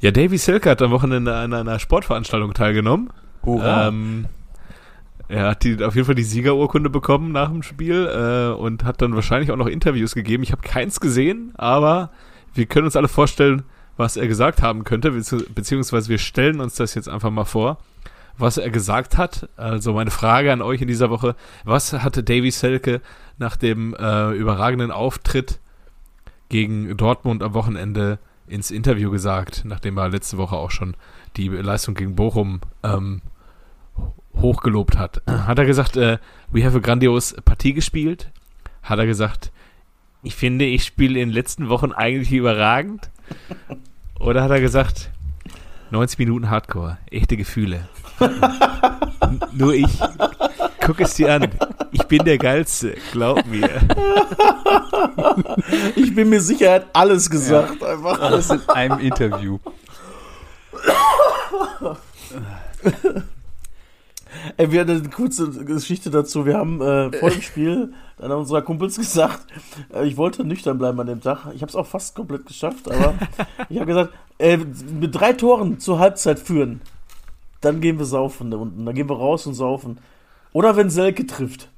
Ja, Davy Selke hat am Wochenende an einer Sportveranstaltung teilgenommen. Hurra. Ähm, er hat die, auf jeden Fall die Siegerurkunde bekommen nach dem Spiel äh, und hat dann wahrscheinlich auch noch Interviews gegeben. Ich habe keins gesehen, aber wir können uns alle vorstellen, was er gesagt haben könnte, bezieh- beziehungsweise wir stellen uns das jetzt einfach mal vor, was er gesagt hat. Also meine Frage an euch in dieser Woche, was hatte Davy Selke nach dem äh, überragenden Auftritt gegen Dortmund am Wochenende ins Interview gesagt, nachdem er letzte Woche auch schon die Leistung gegen Bochum ähm, hochgelobt hat. Hat er gesagt, äh, we have a grandios Partie gespielt? Hat er gesagt, ich finde, ich spiele in den letzten Wochen eigentlich überragend? Oder hat er gesagt, 90 Minuten Hardcore, echte Gefühle? Nur ich. Guck es dir an. Ich bin der Geilste, glaub mir. Ich bin mir sicher, er hat alles gesagt. Einfach. Alles in einem Interview. Ey, wir hatten eine kurze Geschichte dazu. Wir haben äh, vor dem Spiel einer unserer Kumpels gesagt, äh, ich wollte nüchtern bleiben an dem Tag. Ich habe es auch fast komplett geschafft, aber ich habe gesagt, äh, mit drei Toren zur Halbzeit führen, dann gehen wir saufen da unten. Dann gehen wir raus und saufen. Oder wenn Selke trifft.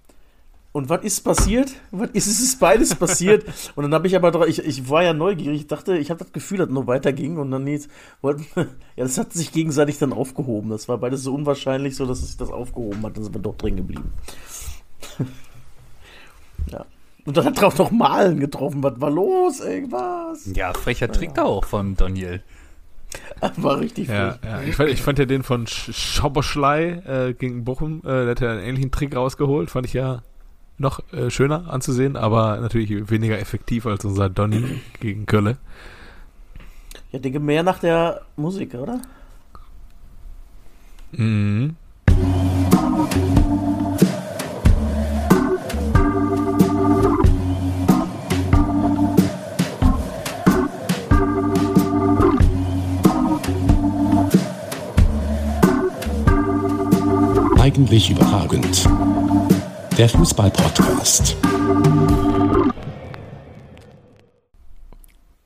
Und was ist passiert? Was ist, es ist beides passiert. Und dann habe ich aber, ich, ich war ja neugierig. Ich dachte, ich habe das Gefühl, dass es noch weiterging. Und dann jetzt wollten, ja, das hat sich gegenseitig dann aufgehoben. Das war beides so unwahrscheinlich, so dass es sich das aufgehoben hat. Dann sind wir doch drin geblieben. ja. Und dann hat er auch noch Malen getroffen. Was war los? Irgendwas? Ja, frecher Trick da auch von Daniel. War richtig Ja, ja. Ich, fand, ich fand ja den von Sch- Schauberschlei äh, gegen Bochum, äh, der hat ja einen ähnlichen Trick rausgeholt. Fand ich ja noch äh, schöner anzusehen, aber natürlich weniger effektiv als unser Donny gegen Kölle. Ja, denke mehr nach der Musik, oder? Mhm. Eigentlich überragend. Der Fußball-Podcast.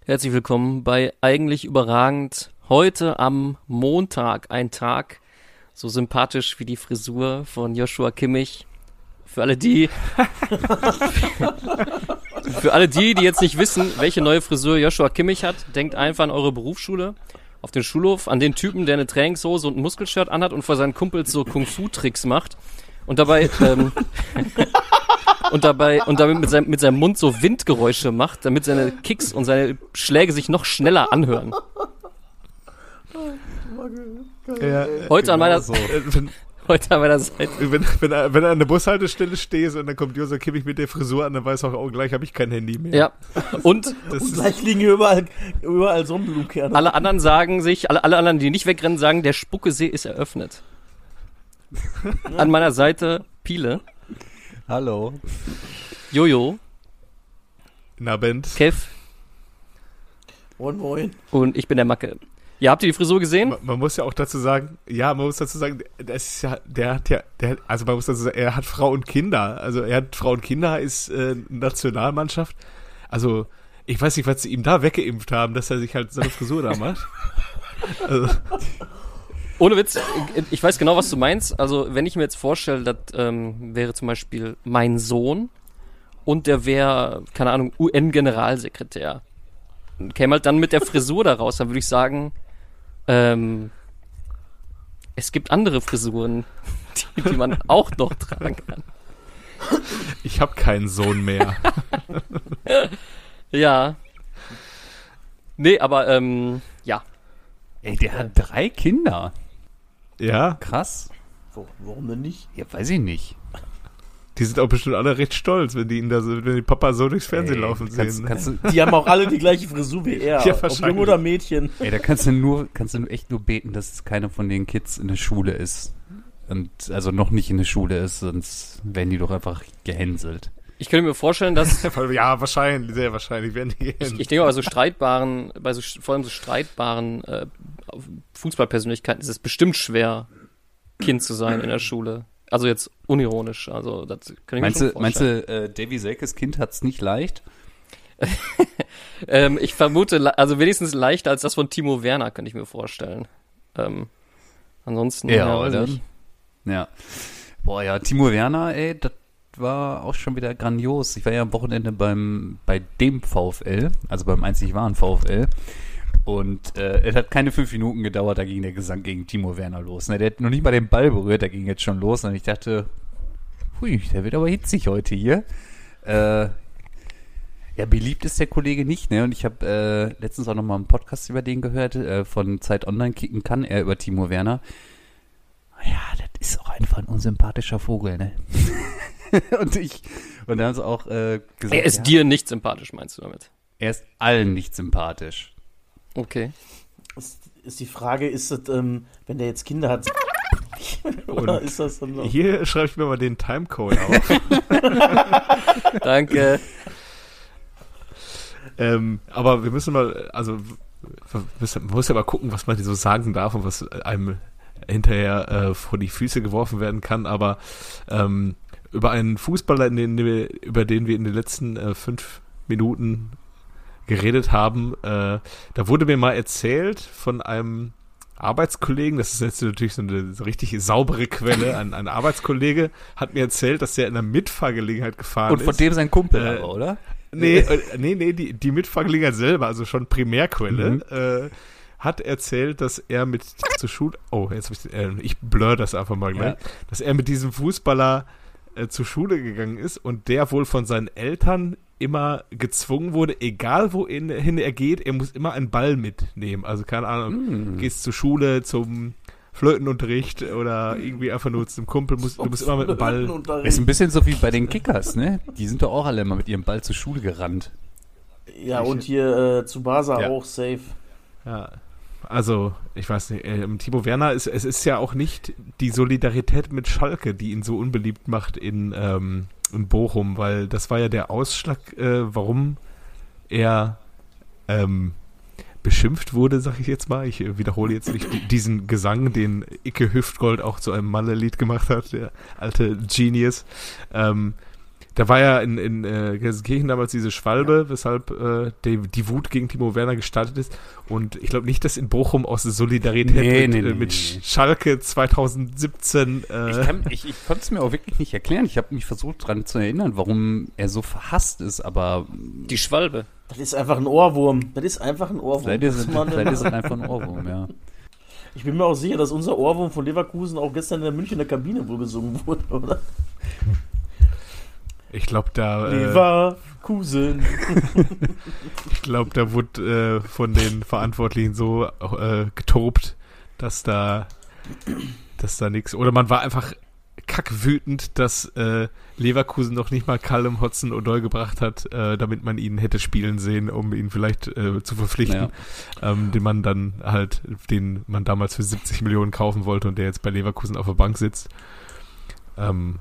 Herzlich willkommen bei Eigentlich überragend. Heute am Montag, ein Tag so sympathisch wie die Frisur von Joshua Kimmich. Für alle die, für alle die, die jetzt nicht wissen, welche neue Frisur Joshua Kimmich hat, denkt einfach an eure Berufsschule, auf den Schulhof, an den Typen, der eine Trainingshose und ein Muskelshirt anhat und vor seinen Kumpels so Kung-Fu-Tricks macht und dabei ähm, und dabei und damit mit seinem, mit seinem Mund so Windgeräusche macht, damit seine Kicks und seine Schläge sich noch schneller anhören. Ja, Heute an meiner- so. Wenn, Heute an meiner Seite. wenn, wenn, er, wenn er an der Bushaltestelle stehst und dann kommt Josef Kimmich mit der Frisur an, dann weiß auch, oh, gleich habe ich kein Handy mehr. Ja. Und Das Und ist, gleich liegen hier überall, überall Sonnenblumenkerne. alle anderen sagen sich, alle, alle anderen, die nicht wegrennen, sagen, der Spuckesee ist eröffnet. An meiner Seite Piele, Hallo. Jojo, na, Band. Kev Moin, moin. und ich bin der Macke. Ja, habt ihr die Frisur gesehen? Man, man muss ja auch dazu sagen, ja, man muss dazu sagen, das ist ja, der hat ja, der, also man muss dazu sagen, er hat Frau und Kinder. Also er hat Frau und Kinder, ist äh, Nationalmannschaft. Also ich weiß nicht, was sie ihm da weggeimpft haben, dass er sich halt so eine Frisur da macht. Also, Ohne Witz, ich weiß genau, was du meinst. Also, wenn ich mir jetzt vorstelle, das ähm, wäre zum Beispiel mein Sohn und der wäre, keine Ahnung, UN-Generalsekretär. Käme halt dann mit der Frisur da raus, dann würde ich sagen, ähm, es gibt andere Frisuren, die, die man auch noch tragen kann. ich habe keinen Sohn mehr. Ja. Nee, aber ähm, ja. Ey, der hat drei Kinder. Ja, Krass. Warum denn nicht? Ja, weiß ich nicht. Die sind auch bestimmt alle recht stolz, wenn die ihn da so, wenn die Papa so durchs Fernsehen Ey, laufen kannst, sehen. ne? Kannst du, Die haben auch alle die gleiche Frisur wie er. Ja, Ob. Junge oder Mädchen. ey, da kannst du nur, kannst du echt nur beten, dass es keiner von den Kids in der Schule ist. Und also noch nicht in der Schule ist, sonst werden die doch einfach gehänselt. Ich könnte mir vorstellen, dass ja, wahrscheinlich, sehr wahrscheinlich werden die Ich, gehen. ich denke, bei so streitbaren, bei so vor allem so streitbaren äh, Fußballpersönlichkeiten ist es bestimmt schwer, Kind zu sein in der Schule. Also jetzt unironisch. Also das kann ich Meinst mir schon meinst vorstellen. du, äh, Davy Selkes Kind hat's nicht leicht? Ähm, ich vermute, also wenigstens leichter als das von Timo Werner, könnte ich mir vorstellen. Ähm, ansonsten, Ja, weiß oder? Ja. Boah, ja, Timo Werner, ey, das war auch schon wieder grandios. Ich war ja am Wochenende beim, bei dem VfL, also beim einzig wahren VfL. Und äh, es hat keine fünf Minuten gedauert, da ging der Gesang gegen Timo Werner los. Ne? Der hat noch nicht mal den Ball berührt, der ging jetzt schon los. Und ich dachte, hui, der wird aber hitzig heute hier. Äh, ja, beliebt ist der Kollege nicht, ne? Und ich habe äh, letztens auch noch mal einen Podcast über den gehört, äh, von Zeit Online kicken kann, er über Timo Werner. Ja, das ist auch einfach ein unsympathischer Vogel, ne? und ich, und dann haben sie auch äh, gesagt, Er ist ja, dir nicht sympathisch, meinst du damit? er ist allen nicht sympathisch. Okay. Ist, ist die Frage, ist das, ähm, wenn der jetzt Kinder hat, oder Und ist das dann noch? Hier schreibe ich mir mal den Timecode auf. Danke. ähm, aber wir müssen mal, also wir müssen- man muss ja mal gucken, was man so sagen darf und was einem hinterher äh, vor die Füße geworfen werden kann. Aber ähm, über einen Fußballer, in den, wir- über den wir in den letzten äh, fünf Minuten geredet haben, äh, da wurde mir mal erzählt von einem Arbeitskollegen, das ist jetzt natürlich so eine so richtig saubere Quelle, ein, ein Arbeitskollege hat mir erzählt, dass er in einer Mitfahrgelegenheit gefahren Und von ist. dem sein Kumpel Äh, aber, oder? Nee, äh, nee, nee, die, die Mitfahrgelegenheit selber, also schon Primärquelle, Mhm. äh, hat erzählt, dass er mit zur Schule, oh, jetzt ich, äh, ich blur das einfach mal gleich, Ja. dass er mit diesem Fußballer äh, zur Schule gegangen ist und der wohl von seinen Eltern immer gezwungen wurde, egal wohin hin er geht, er muss immer einen Ball mitnehmen. Also keine Ahnung, Hm. gehst zur Schule, zum Flötenunterricht oder irgendwie einfach nur zum Kumpel, musst, du musst immer mit dem Ball. Ist ein bisschen so wie bei den Kickers, ne? Die sind doch auch alle immer mit ihrem Ball zur Schule gerannt. Ja, und hier äh, zu Basa Ja. auch safe. Ja, also, ich weiß nicht, ähm, Timo Werner, ist, es ist ja auch nicht die Solidarität mit Schalke, die ihn so unbeliebt macht in, ähm, in Bochum, weil das war ja der Ausschlag, äh, warum er ähm, beschimpft wurde, sag ich jetzt mal. Ich äh, wiederhole jetzt nicht di- diesen Gesang, den Icke Hüftgold auch zu einem Malle-Lied gemacht hat, der alte Genius. Ähm, da war ja in, in äh, Gelsenkirchen damals diese Schwalbe, weshalb äh, die, die Wut gegen Timo Werner gestartet ist. Und ich glaube nicht, dass in Bochum aus Solidarität Nee, mit, nee, äh, mit nee. Schalke 2017 äh, Ich, kann- ich, ich konnte es mir auch wirklich nicht erklären. Ich habe mich versucht daran zu erinnern, warum er so verhasst ist, aber Die Schwalbe. Das ist einfach ein Ohrwurm. Das ist einfach ein Ohrwurm. vielleicht ist, vielleicht ist es einfach ein Ohrwurm, ja. ich bin mir auch sicher, dass unser Ohrwurm von Leverkusen auch gestern in der Münchner Kabine wohl gesungen wurde, oder? Ich glaube, da, äh, Leverkusen. ich glaub, da wurde äh, von den Verantwortlichen so äh, getobt, dass da, dass da nichts. Oder man war einfach kackwütend, dass äh, Leverkusen noch nicht mal Callum Hodson Odoi gebracht hat, äh, damit man ihn hätte spielen sehen, um ihn vielleicht äh, zu verpflichten, ähm, den man dann halt, den man damals für 70 Millionen kaufen wollte und der jetzt bei Leverkusen auf der Bank sitzt. Ähm,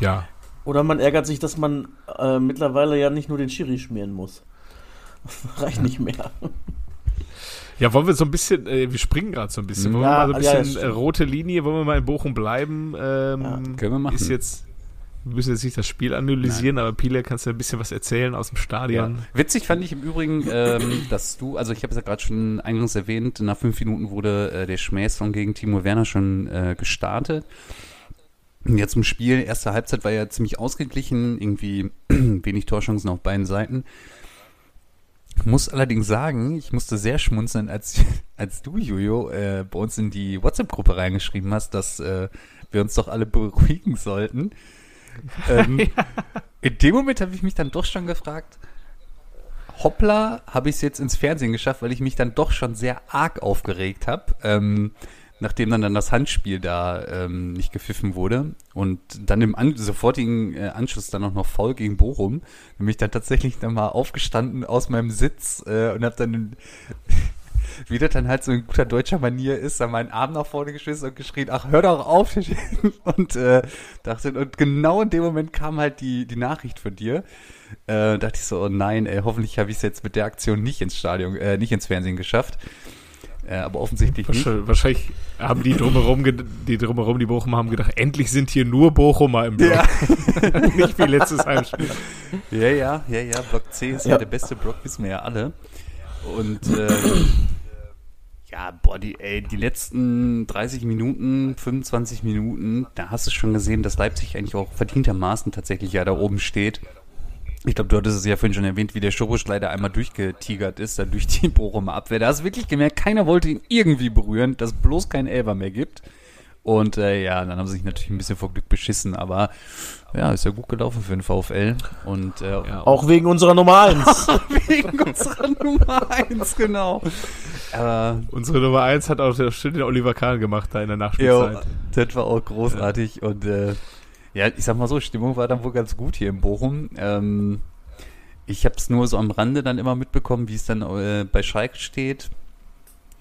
ja, Oder man ärgert sich, dass man äh, mittlerweile ja nicht nur den Schiri schmieren muss. Reicht nicht mehr. Ja, wollen wir so ein bisschen, äh, wir springen gerade so ein bisschen, wollen Ja, wir mal so ja, ein ja, bisschen äh, stimmt. rote Linie, wollen wir mal in Bochum bleiben? Ähm, Ja. Können wir machen. Ist jetzt, wir müssen jetzt nicht das Spiel analysieren, aber Pile, kannst du ein bisschen was erzählen aus dem Ja. Stadion? Witzig fand ich im Übrigen, ähm, dass du, also ich habe es ja gerade schon eingangs erwähnt, nach fünf Minuten wurde äh, der Schmähsong gegen Timo Werner schon äh, gestartet. Jetzt im Spiel, erste Halbzeit war ja ziemlich ausgeglichen, irgendwie wenig Torchancen auf beiden Seiten. Muss allerdings sagen, ich musste sehr schmunzeln, als, als du, Jojo, äh, bei uns in die WhatsApp-Gruppe reingeschrieben hast, dass äh, wir uns doch alle beruhigen sollten. Ähm, in dem Moment habe ich mich dann doch schon gefragt, hoppla, habe ich es jetzt ins Fernsehen geschafft, weil ich mich dann doch schon sehr arg aufgeregt habe, ähm, nachdem dann, dann das Handspiel da ähm, nicht gepfiffen wurde und dann im an sofortigen äh, Anschluss dann auch noch voll gegen Bochum, bin ich dann tatsächlich dann mal aufgestanden aus meinem Sitz äh, und habe dann wie das dann halt so in guter deutscher Manier ist, dann meinen Arm nach vorne geschmissen und geschrien, ach, hör doch auf. und äh, dachte, und genau in dem Moment kam halt die, die Nachricht von dir. Äh, dachte ich so, oh nein, ey, hoffentlich habe ich es jetzt mit der Aktion nicht ins Stadion, äh, nicht ins Fernsehen geschafft. Äh, aber offensichtlich nicht. Wahrscheinlich, wahrscheinlich haben die drumherum, die drumherum, die Bochum haben gedacht, endlich sind hier nur Bochumer im Block. Ja. Nicht wie letztes Heimspiel. Ja, ja, ja, ja. Block C ist ja, Ja. der beste Block, wissen wir ja alle. Und äh, ja, boah, die, ey, die letzten 30 Minuten, 25 Minuten, da hast du schon gesehen, dass Leipzig eigentlich auch verdientermaßen tatsächlich ja da oben steht. Ich glaube, du hattest es ja vorhin schon erwähnt, wie der Schurusch leider einmal durchgetigert ist, dann durch die Bochumer Abwehr. Da hast du wirklich gemerkt, keiner wollte ihn irgendwie berühren, dass es bloß keinen Elber mehr gibt. Und äh, ja, dann haben sie sich natürlich ein bisschen vor Glück beschissen, aber ja, ist ja gut gelaufen für den VfL. Und äh, Ja, Auch wegen unserer Nummer 1. wegen unserer Nummer 1, genau. Aber Unsere Nummer 1 hat auch der schön den Oliver Kahn gemacht da in der jo, Nachspielzeit. das war auch großartig. Und äh, ja, ich sag mal so, Stimmung war dann wohl ganz gut hier in Bochum. Ähm, ich habe es nur so am Rande dann immer mitbekommen, wie es dann äh, bei Schalke steht.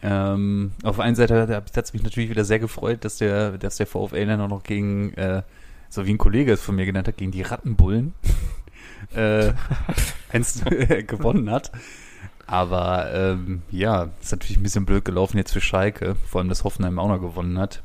Ähm, auf der einen Seite hat es mich natürlich wieder sehr gefreut, dass der, dass der VfL dann auch noch gegen, äh, so wie ein Kollege es von mir genannt hat, gegen die Rattenbullen äh, eins gewonnen hat. Aber ähm, ja, ist natürlich ein bisschen blöd gelaufen jetzt für Schalke, vor allem, dass Hoffenheim auch noch gewonnen hat.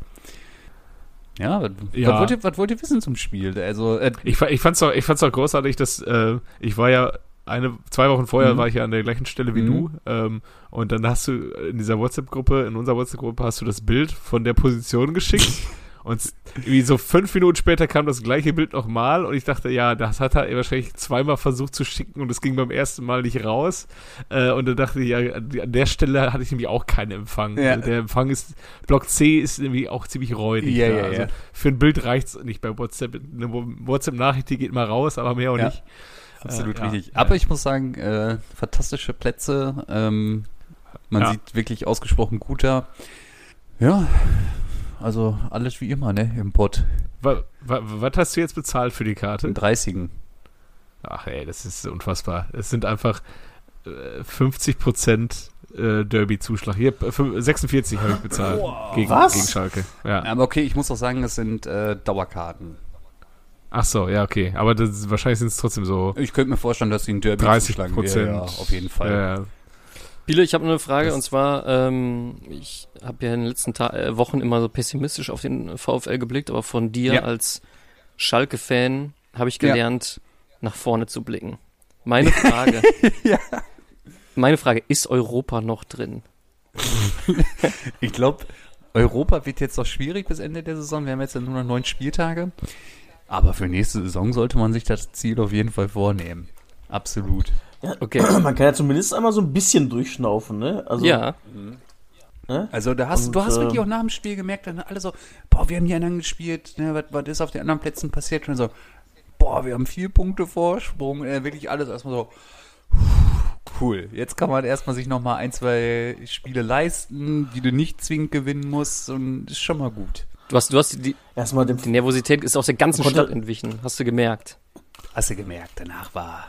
Ja, was, Ja. Was, wollt ihr, was wollt ihr wissen zum Spiel? Also, äh, Ich, ich fand's auch, ich fand's auch großartig, dass äh, ich war ja eine, zwei Wochen vorher Mhm. war ich ja an der gleichen Stelle wie Mhm. du. Ähm, und dann hast du in dieser WhatsApp-Gruppe, in unserer WhatsApp-Gruppe hast du das Bild von der Position geschickt. und irgendwie so fünf Minuten später kam das gleiche Bild nochmal und ich dachte, ja, das hat er wahrscheinlich zweimal versucht zu schicken und es ging beim ersten Mal nicht raus. Äh, und dann dachte ich, ja, an der Stelle hatte ich nämlich auch keinen Empfang. Ja. Also der Empfang ist, Block C ist irgendwie auch ziemlich räudig. Ja, da. ja, also. Für ein Bild reicht's nicht bei WhatsApp. Eine WhatsApp-Nachricht, die geht mal raus, aber mehr auch Ja. nicht. Absolut Äh, richtig. ja. Aber ich muss sagen, äh, fantastische Plätze. Ähm, man Ja. sieht wirklich ausgesprochen guter. Ja, also alles wie immer, ne, im Pott. Wa, wa, was hast du jetzt bezahlt für die Karte? Im 30. Ach ey, das ist unfassbar. Es sind einfach äh, 50 Prozent äh, Derby-Zuschlag. Hier, äh, fün- 46 habe ich bezahlt gegen, Was? gegen Schalke. Ja. Aber okay, ich muss auch sagen, es sind äh, Dauerkarten. Ach so, ja, okay. Aber das, wahrscheinlich sind es trotzdem so Ich könnte mir vorstellen, dass sie ein Derby 30 zuschlagen. Prozent. Ja, ja, auf jeden Fall. Biele, ich habe eine Frage Das- und zwar, ähm, ich habe ja in den letzten Ta äh, Wochen immer so pessimistisch auf den VfL geblickt, aber von dir Ja. als Schalke-Fan habe ich Ja. gelernt, nach vorne zu blicken. Meine Frage, meine Frage, ist Europa noch drin? Ich glaube, Europa wird jetzt noch schwierig bis Ende der Saison. Wir haben jetzt ja nur noch neun Spieltage. Aber für nächste Saison sollte man sich das Ziel auf jeden Fall vornehmen. Absolut. Okay, Man kann ja zumindest einmal so ein bisschen durchschnaufen, ne? Also, ja, Ne? Also da hast Und, du hast äh, wirklich auch nach dem Spiel gemerkt, dann alle so, boah, wir haben hier anderen gespielt, ne, was, was ist auf den anderen Plätzen passiert? Und so, boah, wir haben vier Punkte Vorsprung, äh, wirklich alles erstmal so, cool. Jetzt kann man erstmal sich nochmal ein, zwei Spiele leisten, die du nicht zwingend gewinnen musst und ist schon mal gut. du hast, du hast die, Erstmal die Nervosität ist aus der ganzen Stadt entwichen, hast du gemerkt. Hast du gemerkt, danach war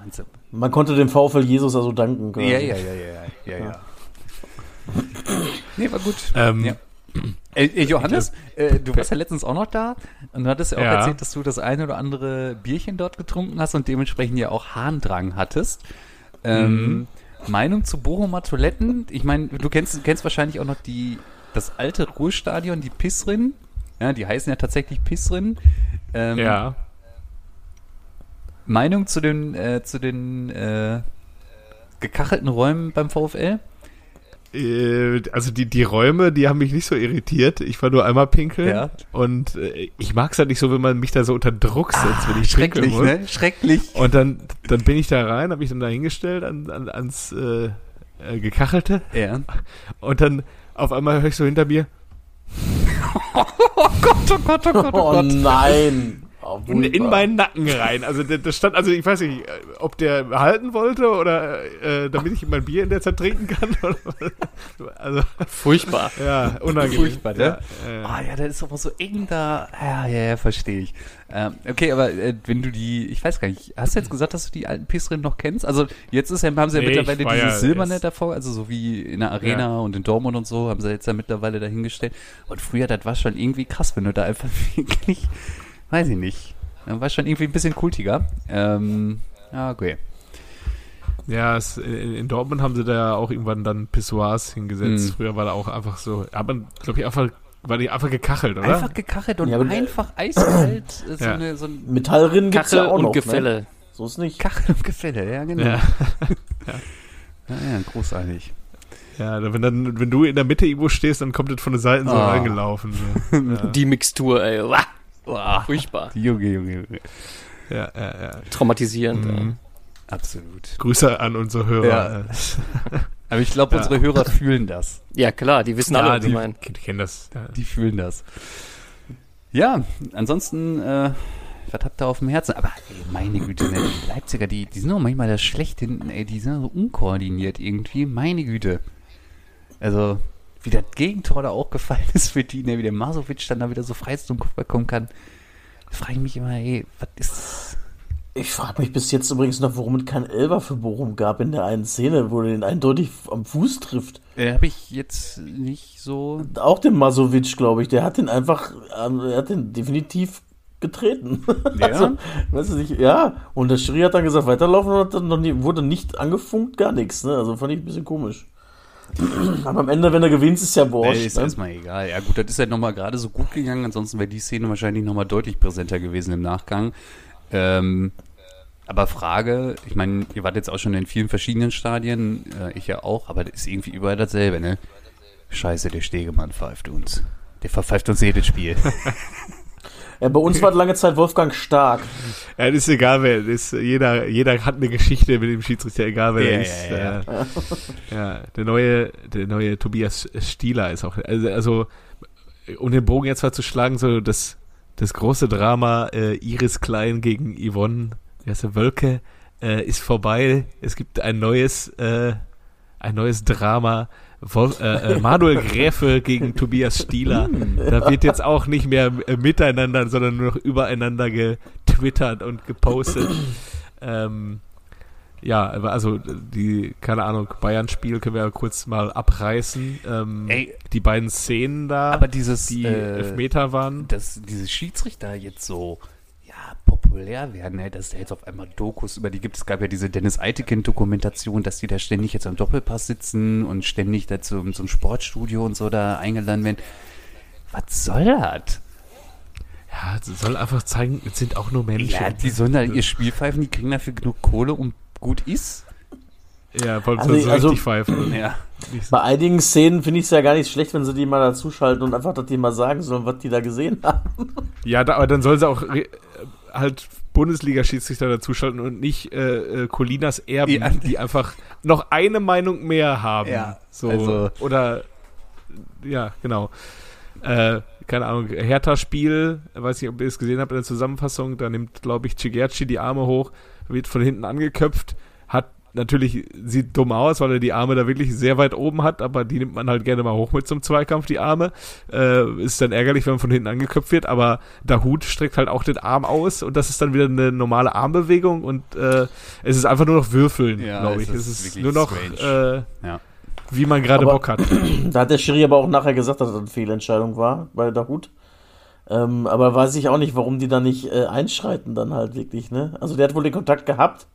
Wahnsinn. Man konnte dem VfL Jesus also danken. quasi. Ja, ja, ja, ja, ja, ja, ja. Nee, war gut. ähm, Ja. Äh, äh, Johannes, äh, du warst ja letztens auch noch da und du hattest ja auch Ja. erzählt, dass du das eine oder andere Bierchen dort getrunken hast und dementsprechend ja auch Harndrang hattest. Ähm, Mhm. Meinung zu Bochumer Toiletten? Ich meine, du kennst, kennst wahrscheinlich auch noch die, das alte Ruhestadion, die Pissrin. Ja, die heißen ja tatsächlich Pissrin. Ähm, Ja. Meinung zu den, äh, zu den äh, gekachelten Räumen beim VfL? Äh, also die, die Räume, die haben mich nicht so irritiert. Ich war nur einmal pinkeln. Ja. Und äh, ich mag es halt nicht so, wenn man mich da so unter Druck setzt, wenn ich pinkeln Schrecklich, muss. ne? Schrecklich. Und dann, dann bin ich da rein, habe mich dann da hingestellt an, an, ans äh, äh, Gekachelte. Ja. Und dann auf einmal höre ich so hinter mir, Oh Gott, oh Gott, oh Gott, oh Oh Gott. nein. Oh, in, in meinen Nacken rein. Also der stand, also ich weiß nicht, ob der halten wollte oder äh, damit ich mein Bier in der Zeit trinken kann. Oder, also Furchtbar. ja, unangenehm. Furchtbar, ne? Ja, äh, Ah ja, das ist aber so eng da. Ja, ja, ja, verstehe ich. Ähm, okay, aber äh, wenn du die, ich weiß gar nicht, hast du jetzt gesagt, dass du die alten Pissrinnen noch kennst? Also jetzt ist ja, haben sie ja Nee, mittlerweile dieses ja Silberne davor, also so wie in der Arena Ja. und in Dortmund und so, haben sie jetzt ja mittlerweile dahingestellt. Und früher, das war schon irgendwie krass, wenn du da einfach wirklich, weiß ich nicht, das war schon irgendwie ein bisschen kultiger. Ähm, ja, okay. Ja, es, in, in Dortmund haben sie da auch irgendwann dann Pissoirs hingesetzt. Mhm. Früher war da auch einfach so, aber glaube ich einfach, war die einfach gekachelt, oder? Einfach gekachelt und Ja, einfach eiskalt. äh, so, Ja. eine, so ein Metallrinnen gibt's Kachel ja auch und noch. Ne? Gefälle. So ist nicht. Kachel und Gefälle, ja, genau. ja. Ja, ja, großartig. ja, wenn dann, wenn du in der Mitte irgendwo stehst, dann kommt das von den Seiten so Ah. reingelaufen. So. Ja. Die Mixtur, ey. Boah. furchtbar. Junge, Junge, Junge. Ja, ja, ja. Traumatisierend. ey. Mhm. Absolut. Grüße an unsere Hörer. Ja. Aber ich glaube, Ja. unsere Hörer fühlen das. Ja, klar, die wissen alle, Ja, was wir die, meinen. die kennen das. Ja. Die fühlen das. Ja, ansonsten, äh, was habt ihr auf dem Herzen? Aber ey, meine Güte, ne, die Leipziger, die, die sind auch manchmal das schlecht hinten, ey, die sind so unkoordiniert irgendwie. Meine Güte. Also, wie das Gegentor da auch gefallen ist für die, ne, wie der Masovic dann da wieder so frei zum Kopfball kommen kann. Da frage ich mich immer, ey, was ist das? Ich frage mich bis jetzt übrigens noch, warum es kein Elber für Bochum gab in der einen Szene, wo er den eindeutig am Fuß trifft. Äh, Habe ich jetzt nicht so. Auch den Masovic, glaube ich, der hat den einfach, ähm, er hat den definitiv getreten. Ja? Also, weißt du nicht, ja. Und der Schiri hat dann gesagt, weiterlaufen und hat dann nie, wurde nicht angefunkt, gar nichts, ne? Also fand ich ein bisschen komisch. Aber am Ende, wenn er gewinnt, ist ja wurscht. ist ne? erstmal egal. Ja gut, das ist ja nochmal gerade so gut gegangen, ansonsten wäre die Szene wahrscheinlich nochmal deutlich präsenter gewesen im Nachgang. Ähm, aber Frage, ich meine, ihr wart jetzt auch schon in vielen verschiedenen Stadien, äh, ich ja auch, aber das ist irgendwie überall dasselbe, ne? Scheiße, der Stegemann pfeift uns. Der verpfeift uns jedes Spiel. Ja, bei uns war lange Zeit Wolfgang Stark. Ja, das ist egal, wer. Das ist, jeder, jeder hat eine Geschichte mit dem Schiedsrichter, egal wer Ja, er ist. ja, ja. Äh, ja, der neue, der neue Tobias Stieler ist auch. Also, also um den Bogen jetzt mal zu schlagen, so das, das große Drama äh, Iris Klein gegen Yvonne, wie heißt der, Wölke, äh, ist vorbei. Es gibt ein neues, äh, ein neues Drama. Wolf, äh, äh, Manuel Gräfe gegen Tobias Stieler. Da wird jetzt auch nicht mehr äh, miteinander, sondern nur noch übereinander getwittert und gepostet. ähm, ja, also die, keine Ahnung, Bayern-Spiel können wir ja kurz mal abreißen. Ähm, Ey. die beiden Szenen da, Aber dieses, die äh, Elfmeter waren. dass diese Schiedsrichter jetzt so populär werden, ne? dass es da jetzt auf einmal Dokus über die gibt. Es gab ja diese Dennis Eitekin-Dokumentation, dass die da ständig jetzt am Doppelpass sitzen und ständig da zum, zum Sportstudio und so da eingeladen werden. Was soll das? Ja, sie soll einfach zeigen, es sind auch nur Menschen. Ja, die sollen da ihr Spiel pfeifen, die kriegen dafür genug Kohle und gut ist. Ja, wollen Also, sie so also- richtig pfeifen. Ja. Bei einigen Szenen finde ich es ja gar nicht schlecht, wenn sie die mal dazuschalten und einfach, dass die mal sagen sollen, was die da gesehen haben. Ja, da, aber dann soll sie auch halt Bundesliga-Schiedsrichter dazuschalten und nicht äh, äh, Colinas Erben, Ja. die einfach noch eine Meinung mehr haben. Ja, so, also- Oder, ja, genau. Äh, keine Ahnung, Hertha-Spiel, weiß nicht, ob ihr es gesehen habt in der Zusammenfassung, da nimmt, glaube ich, Cigerci die Arme hoch, wird von hinten angeköpft, hat natürlich, sieht dumm aus, weil er die Arme da wirklich sehr weit oben hat, aber die nimmt man halt gerne mal hoch mit zum Zweikampf, die Arme. Äh, ist dann ärgerlich, wenn man von hinten angeköpft wird, aber der Hut streckt halt auch den Arm aus und das ist dann wieder eine normale Armbewegung und äh, es ist einfach nur noch Würfeln, Ja, glaube ich. es ist nur noch, äh, Ja. wie man gerade Bock hat. Da hat der Schiri aber auch nachher gesagt, dass das eine Fehlentscheidung war bei der Hut. Ähm, aber weiß ich auch nicht, warum die da nicht äh, einschreiten dann halt wirklich, ne? Also der hat wohl den Kontakt gehabt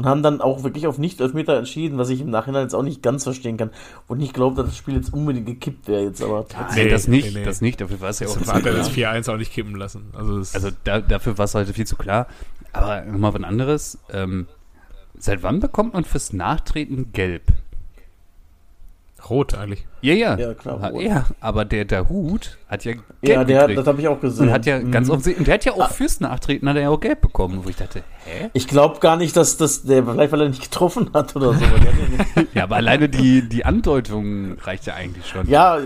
und haben dann auch wirklich auf Nicht-Elfmeter entschieden, was ich im Nachhinein jetzt auch nicht ganz verstehen kann. Und nicht glaube, dass das Spiel jetzt unbedingt gekippt wäre jetzt, aber Nee, das nicht, nee, nee. das nicht, dafür war es ja auch Das hat er das klar. 4-1 auch nicht kippen lassen. Also, Also da, dafür war es halt viel zu klar. Aber nochmal was anderes. Ähm, seit wann bekommt man fürs Nachtreten gelb? Rot eigentlich. Ja, ja. Ja, klar, Ha- rot. Ja, aber der, der Hut hat ja gelb ja, der, gekriegt. das habe ich auch gesehen. und hat ja Mhm. ganz offensichtlich, und der hat ja auch fürs Nachtreten hat er ja auch gelb bekommen, wo ich dachte, hä? Ich glaube gar nicht, dass das der vielleicht weil er nicht getroffen hat oder so. hat ja aber alleine die, die Andeutung reicht ja eigentlich schon. ja,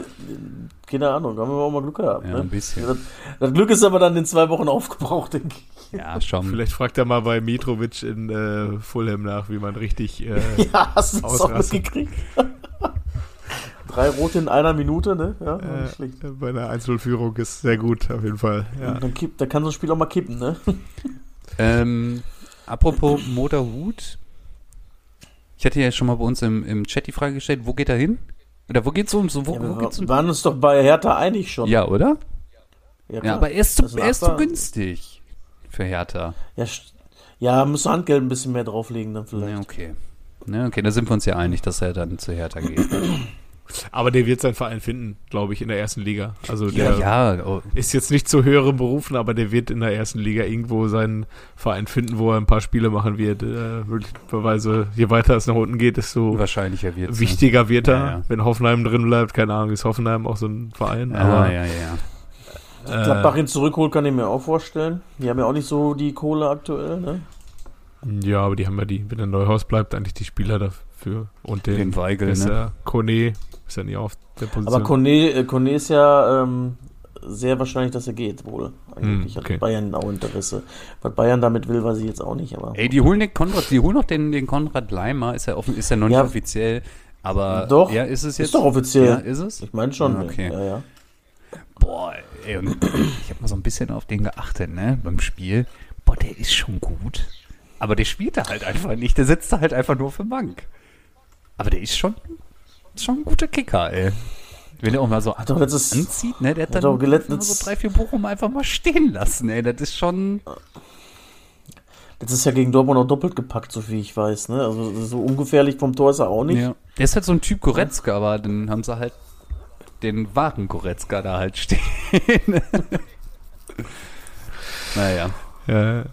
keine Ahnung, haben wir auch mal Glück gehabt. Ja, ne? ein bisschen. Das, das Glück ist aber dann in zwei Wochen aufgebraucht, denke ich. Ja, schon. Vielleicht fragt er mal bei Mitrovic in äh, Fulham nach, wie man richtig. Äh, Ja, hast du das auch mitgekriegt? Drei Rote in einer Minute, ne? Ja, äh, nicht schlecht. bei einer 1-0-Führung ist sehr gut, auf jeden Fall. Ja. Dann, kippt, dann kann so ein Spiel auch mal kippen, ne? Ähm, apropos Motorhut. Ich hatte ja schon mal bei uns im, im Chat die Frage gestellt, wo geht er hin? Oder wo geht's um? So, wo, Ja, wo geht's wir um? waren uns doch bei Hertha einig schon. Ja, oder? ja, Ja, aber er ist zu, ein er ist zu günstig für Hertha. ja, ja, musst du Handgeld ein bisschen mehr drauflegen dann Ja, vielleicht. okay. Ne, okay, da sind wir uns ja einig, dass er dann zu Hertha geht. Aber der wird seinen Verein finden, glaube ich, in der ersten Liga. Also ja, der ja. Oh, ist jetzt nicht zu höheren Berufen, aber der wird in der ersten Liga irgendwo seinen Verein finden, wo er ein paar Spiele machen wird. Äh, möglicherweise, je weiter es nach unten geht, desto wahrscheinlicher wird wichtiger wird er. Ja, ja. Wenn Hoffenheim drin bleibt, keine Ahnung, ist Hoffenheim auch so ein Verein. Ja, aber ja, ja, ja. äh, Gladbach ihn zurückholt, kann ich mir auch vorstellen. Die haben ja auch nicht so die Kohle aktuell, ne? Ja, aber die haben ja die, wenn der Neuhaus bleibt, eigentlich die Spieler dafür. Und den, Den Weigel, ist ne? ja Kone, ist ja nie auf der Position. Aber Kone, äh, Kone ist ja ähm, sehr wahrscheinlich, dass er geht, wohl. Angeblich Hm, okay. hat Bayern auch Interesse. Was Bayern damit will, weiß ich jetzt auch nicht, aber. Ey, die holen den Konrad, die holen noch den, den Konrad Leimer, ist ja offen, ist ja noch nicht Ja. offiziell, aber Doch, ja, ist es jetzt? ist doch offiziell. Ja, ist es? Ich meine schon. Ah, okay. Ja, ja. Boah, ey, und ich habe mal so ein bisschen auf den geachtet, ne, beim Spiel. Boah, der ist schon gut. Aber der spielt da halt einfach nicht. Der sitzt da halt einfach nur der Bank. Aber der ist schon, schon ein guter Kicker, ey. Wenn er auch mal so Hat doch letztes, anzieht, ne, der hat Hat dann mal so drei, vier Bochum einfach mal stehen lassen, ey. Das ist schon, letztes Jahr gegen Dortmund auch doppelt gepackt, so wie ich weiß, ne? Also so ungefährlich vom Tor ist er auch nicht. ja. Der ist halt so ein Typ Goretzka, aber dann haben sie halt den wahren Goretzka da halt stehen. naja, ja,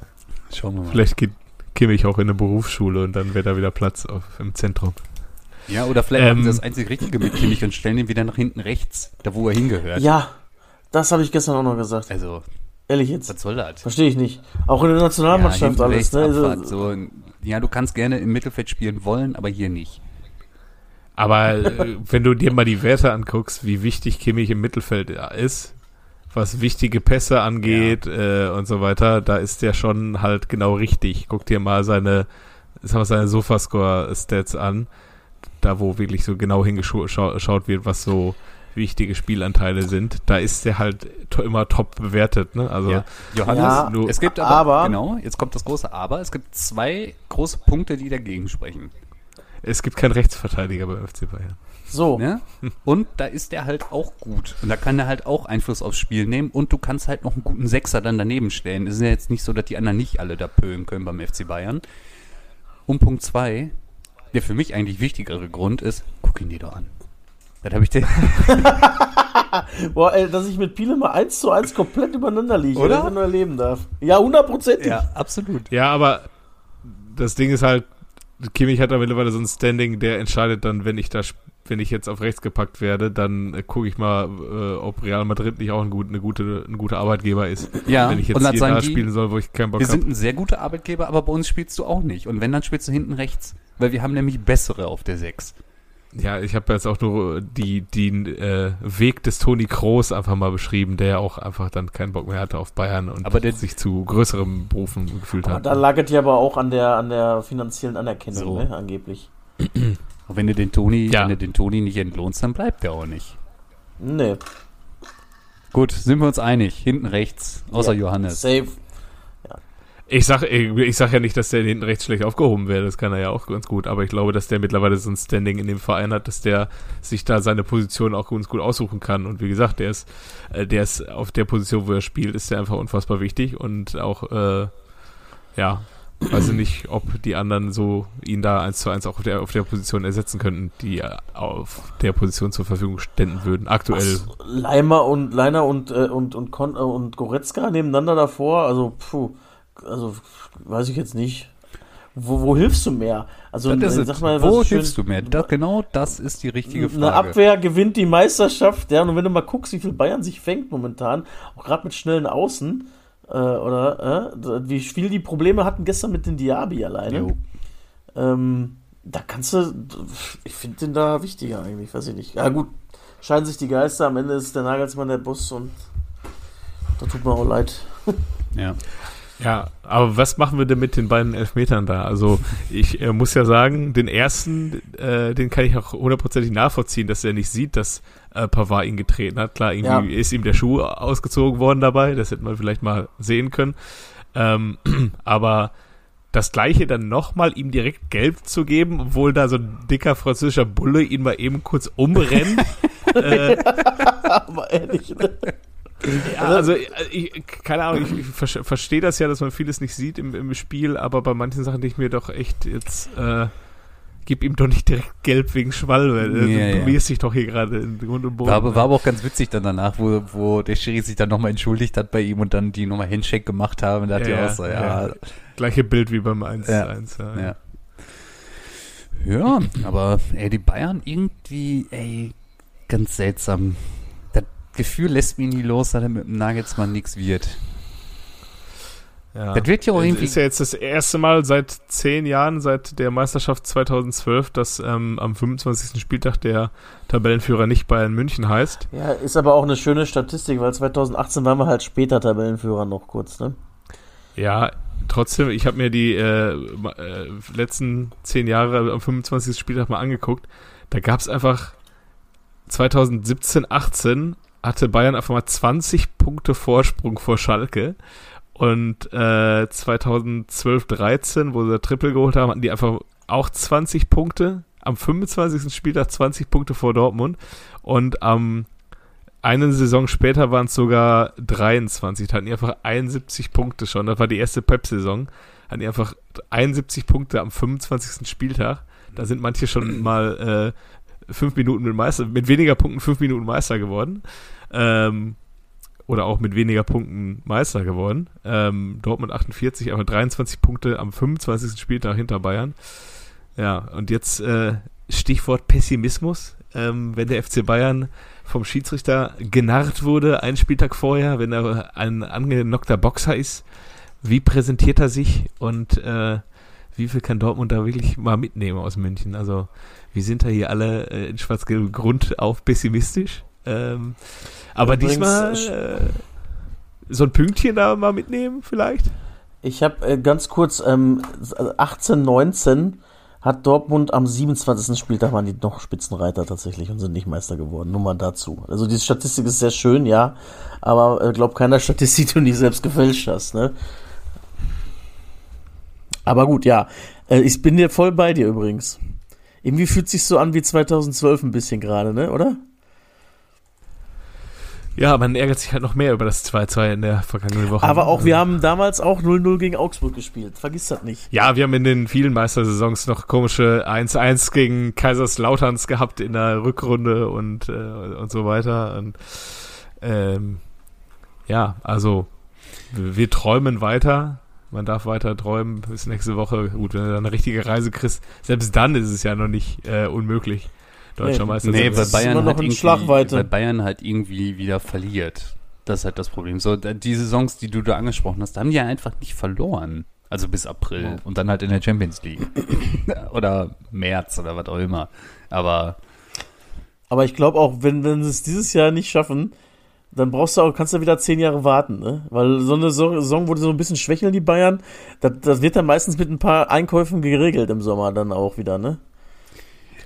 schauen wir mal. vielleicht geht Kimmich auch in eine Berufsschule und dann wird da wieder Platz auf, im Zentrum. Ja, oder vielleicht Ähm, machen sie das einzig Richtige mit Kimmich und stellen ihn wieder nach hinten rechts, da wo er hingehört. Ja, das habe ich gestern auch noch gesagt. Also, Ehrlich jetzt. was soll das? Verstehe ich nicht. Auch in der Nationalmannschaft hinten alles, ne? Also, Abfahrt, so, ja, du kannst gerne im Mittelfeld spielen wollen, aber hier nicht. Aber äh, wenn du dir mal die Werte anguckst, wie wichtig Kimmich im Mittelfeld ist, was wichtige Pässe angeht äh, und so weiter, da ist der schon halt genau richtig. Guck dir mal seine, sagen wir, seine Sofascore-Stats an, da wo wirklich so genau hingeschaut wird, was so wichtige Spielanteile sind. Da ist der halt to immer top bewertet. Ne? Also Ja. Johannes, Ja, du- es gibt aber, aber- genau, jetzt kommt das große Aber, es gibt zwei große Punkte, die dagegen sprechen. es gibt keinen Rechtsverteidiger beim FC Bayern. so. Ne? Und da ist der halt auch gut. Und da kann er halt auch Einfluss aufs Spiel nehmen und du kannst halt noch einen guten Sechser dann daneben stellen. Es ist ja jetzt nicht so, dass die anderen nicht alle da pölen können beim FC Bayern. Und Punkt zwei, der für mich eigentlich wichtigere Grund ist, guck ihn dir doch an. Das habe ich dir. Boah, ey, dass ich mit Piele mal eins zu eins komplett übereinander liege, Oder? dass ich nur erleben darf. Ja, hundertprozentig. ja, absolut. Ja, aber das Ding ist halt, Kimmich hat da mittlerweile so ein Standing, der entscheidet dann, wenn ich da, sp- wenn ich jetzt auf rechts gepackt werde, dann äh, gucke ich mal, äh, ob Real Madrid nicht auch ein, gut, eine gute, ein guter Arbeitgeber ist. Ja, wenn ich jetzt hier sagen da die, spielen soll, wo ich keinen Bock Wir sind habe. ein sehr guter Arbeitgeber, aber bei uns spielst du auch nicht. Und wenn, dann spielst du hinten rechts. Weil wir haben nämlich bessere auf der Sechs. Ja, ich habe jetzt auch nur die, den äh, Weg des Toni Kroos einfach mal beschrieben, der auch einfach dann keinen Bock mehr hatte auf Bayern und Aber der- sich zu größeren Berufen gefühlt hat. da lag es ja aber auch an der, an der finanziellen Anerkennung, So. ne, angeblich. Und wenn du den Toni, Ja. wenn du den Toni nicht entlohnst, dann bleibt der auch nicht. Nee. Gut, sind wir uns einig. Hinten rechts, außer Ja. Johannes. Safe. Ich sag, ich sag ja nicht, dass der hinten rechts schlecht aufgehoben wäre, das kann er ja auch ganz gut, aber ich glaube, dass der mittlerweile so ein Standing in dem Verein hat, dass der sich da seine Position auch ganz gut aussuchen kann. Und wie gesagt, der ist, äh, der ist auf der Position, wo er spielt, ist der einfach unfassbar wichtig und auch, äh, ja, weiß ich nicht, ob die anderen so ihn da eins zu eins auch auf der, auf der Position ersetzen könnten, die auf der Position zur Verfügung ständen würden. Aktuell. Was, Leimer und Leiner und, äh, und, und, Kon äh, und Goretzka nebeneinander davor, also, puh, also, weiß ich jetzt nicht. Wo, wo hilfst du mehr? Also, Das sag mal, Wo was schön- hilfst du mir? Da, genau das ist die richtige Frage. Eine Abwehr gewinnt die Meisterschaft, ja, und wenn du mal guckst, wie viel Bayern sich fängt momentan, auch gerade mit schnellen Außen, äh, oder äh, wie viel die Probleme hatten gestern mit den Diaby alleine. Ähm, da kannst du, ich finde den da wichtiger eigentlich, weiß ich nicht. Ja gut, scheiden sich die Geister, am Ende ist der Nagelsmann der Boss und da tut mir auch leid. Ja. Ja, aber was machen wir denn mit den beiden Elfmetern da? Also ich äh, muss ja sagen, den ersten, äh, den kann ich auch hundertprozentig nachvollziehen, dass er nicht sieht, dass äh, Pavard ihn getreten hat. Klar, irgendwie Ja. ist ihm der Schuh ausgezogen worden dabei, das hätte man vielleicht mal sehen können. Ähm, aber das gleiche dann nochmal ihm direkt gelb zu geben, obwohl da so ein dicker französischer Bulle ihn mal eben kurz umrennt. äh, Aber ehrlich, ne? Ja, also äh, ich, keine Ahnung, ich, ich ver- verstehe das ja, dass man vieles nicht sieht im, im Spiel, aber bei manchen Sachen denke ich mir doch echt, jetzt äh, gib ihm doch nicht direkt gelb wegen Schwalbe. Ja, du ja. dich doch hier gerade in Grund und Boden. War, aber- war aber auch ganz witzig dann danach, wo, wo der Schiri sich dann nochmal entschuldigt hat bei ihm und dann die nochmal Handshake gemacht haben. Und da hat Ja, die auch so, ja, ja. Gleiche Bild wie beim 1 Ja. 1 ja. ja. Ja, aber ey, die Bayern irgendwie, ey, ganz seltsam. Das Gefühl lässt mich nie los, dass er mit dem Nagelsmann nichts wird. Ja. Das wird ja auch irgendwie. ist ja jetzt das erste Mal seit zehn Jahren, seit der Meisterschaft 2012, dass ähm, am 25. Spieltag der Tabellenführer nicht Bayern München heißt. Ja, ist aber auch eine schöne Statistik, weil 2018 waren wir halt später Tabellenführer noch kurz, ne? Ja, trotzdem, ich habe mir die äh, äh, letzten zehn Jahre am 25. Spieltag mal angeguckt. Da gab es einfach 2017, 18 hatte Bayern einfach mal 20 Punkte Vorsprung vor Schalke. Und äh, 2012, 13, wo sie Triple geholt haben, hatten die einfach auch 20 Punkte. Am 25. Spieltag 20 Punkte vor Dortmund. Und am eine Saison später waren es sogar 23. Da hatten die einfach 71 Punkte schon. Das war die erste Pep-Saison. Hatten die einfach 71 Punkte am 25. Spieltag. Da sind manche schon mal äh, fünf Minuten mit Meister, mit weniger Punkten fünf Minuten Meister geworden. Ähm, oder auch mit weniger Punkten Meister geworden. Ähm, Dortmund 48, aber 23 Punkte am 25. Spieltag hinter Bayern. Ja, und jetzt äh, Stichwort Pessimismus. Ähm, wenn der FC Bayern vom Schiedsrichter genarrt wurde, einen Spieltag vorher, wenn er ein angenockter Boxer ist, wie präsentiert er sich und äh, wie viel kann Dortmund da wirklich mal mitnehmen aus München? Also, wir sind da hier alle äh, in schwarz-gelbem Grund auf pessimistisch. Ähm, aber Übrigens, diesmal äh, so ein Pünktchen da mal mitnehmen, vielleicht? Ich habe äh, ganz kurz, ähm, 18, 19 hat Dortmund am 27. Spieltag waren die noch Spitzenreiter tatsächlich und sind nicht Meister geworden. Nur mal dazu. Also diese Statistik ist sehr schön, ja, aber äh, glaub keiner Statistik, die du nicht selbst gefälscht hast, ne? Aber gut, ja. Äh, ich bin dir voll bei dir übrigens. Irgendwie fühlt sich so an wie 2012 ein bisschen gerade, ne, oder? Ja, man ärgert sich halt noch mehr über das 2-2 in der vergangenen Woche. Aber auch, wir haben damals auch 0-0 gegen Augsburg gespielt. Vergiss das nicht. Ja, wir haben in den vielen Meistersaisons noch komische 1-1 gegen Kaiserslauterns gehabt in der Rückrunde und, äh, und so weiter. Und, ähm, ja, also wir träumen weiter. Man darf weiter träumen bis nächste Woche. Gut, wenn du dann eine richtige Reise kriegst, selbst dann ist es ja noch nicht äh, unmöglich, deutscher Nee, Meister Nee, ist Bayern, halt in irgendwie, Schlagweite. weil Bayern halt irgendwie wieder verliert. Das ist halt das Problem. So, die Saisons, die du da angesprochen hast, da haben die ja einfach nicht verloren. Also bis April. Und dann halt in der Champions League. oder März oder was auch immer. Aber Aber ich glaube auch, wenn, wenn sie es dieses Jahr nicht schaffen, dann brauchst du auch, kannst du wieder zehn Jahre warten, ne? Weil so eine So- Saison, wo die so ein bisschen schwächeln, die Bayern, das, das wird dann meistens mit ein paar Einkäufen geregelt im Sommer dann auch wieder, ne?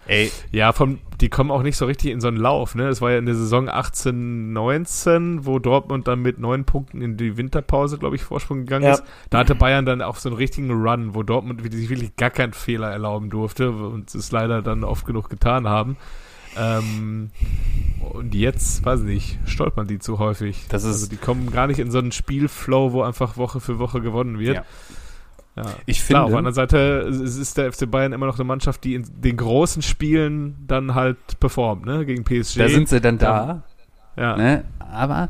ey, Ja, vom, die kommen auch nicht so richtig in so einen Lauf. Ne? Das war ja in der Saison 18, 19, wo Dortmund dann mit neun Punkten in die Winterpause, glaube ich, Vorsprung gegangen Ja. ist. Da hatte Bayern dann auch so einen richtigen Run, wo Dortmund sich wirklich gar keinen Fehler erlauben durfte und es leider dann oft genug getan haben. Ähm, und jetzt, weiß nicht, stolpern die zu häufig. Das ist- also die kommen gar nicht in so einen Spielflow, wo einfach Woche für Woche gewonnen wird. Ja. Ja. ich Klar, auf der finde, anderen Seite ist ist der FC Bayern immer noch eine Mannschaft, die in den großen Spielen dann halt performt, ne? Gegen PSG. da sind sie dann da. ja. Ne? Aber,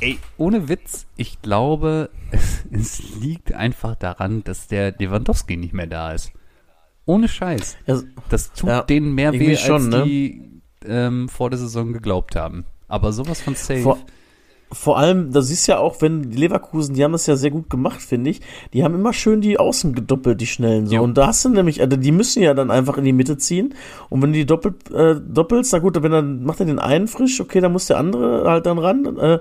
ey, ohne Witz, ich glaube, es, es liegt einfach daran, dass der Lewandowski nicht mehr da ist. Ohne Scheiß. Ja, Das tut Ja, denen mehr weh, schon, als ne? die ähm, vor der Saison geglaubt haben. Aber sowas von safe. Vor, vor allem, das ist ja auch, wenn die Leverkusen, die haben das ja sehr gut gemacht, finde ich. Die haben immer schön die Außen gedoppelt, die Schnellen so. Jo. Und da hast du nämlich, also die müssen ja dann einfach in die Mitte ziehen. Und wenn du die doppelt, äh, doppelst, na gut, wenn dann macht er den einen frisch, okay, dann muss der andere halt dann ran. Äh,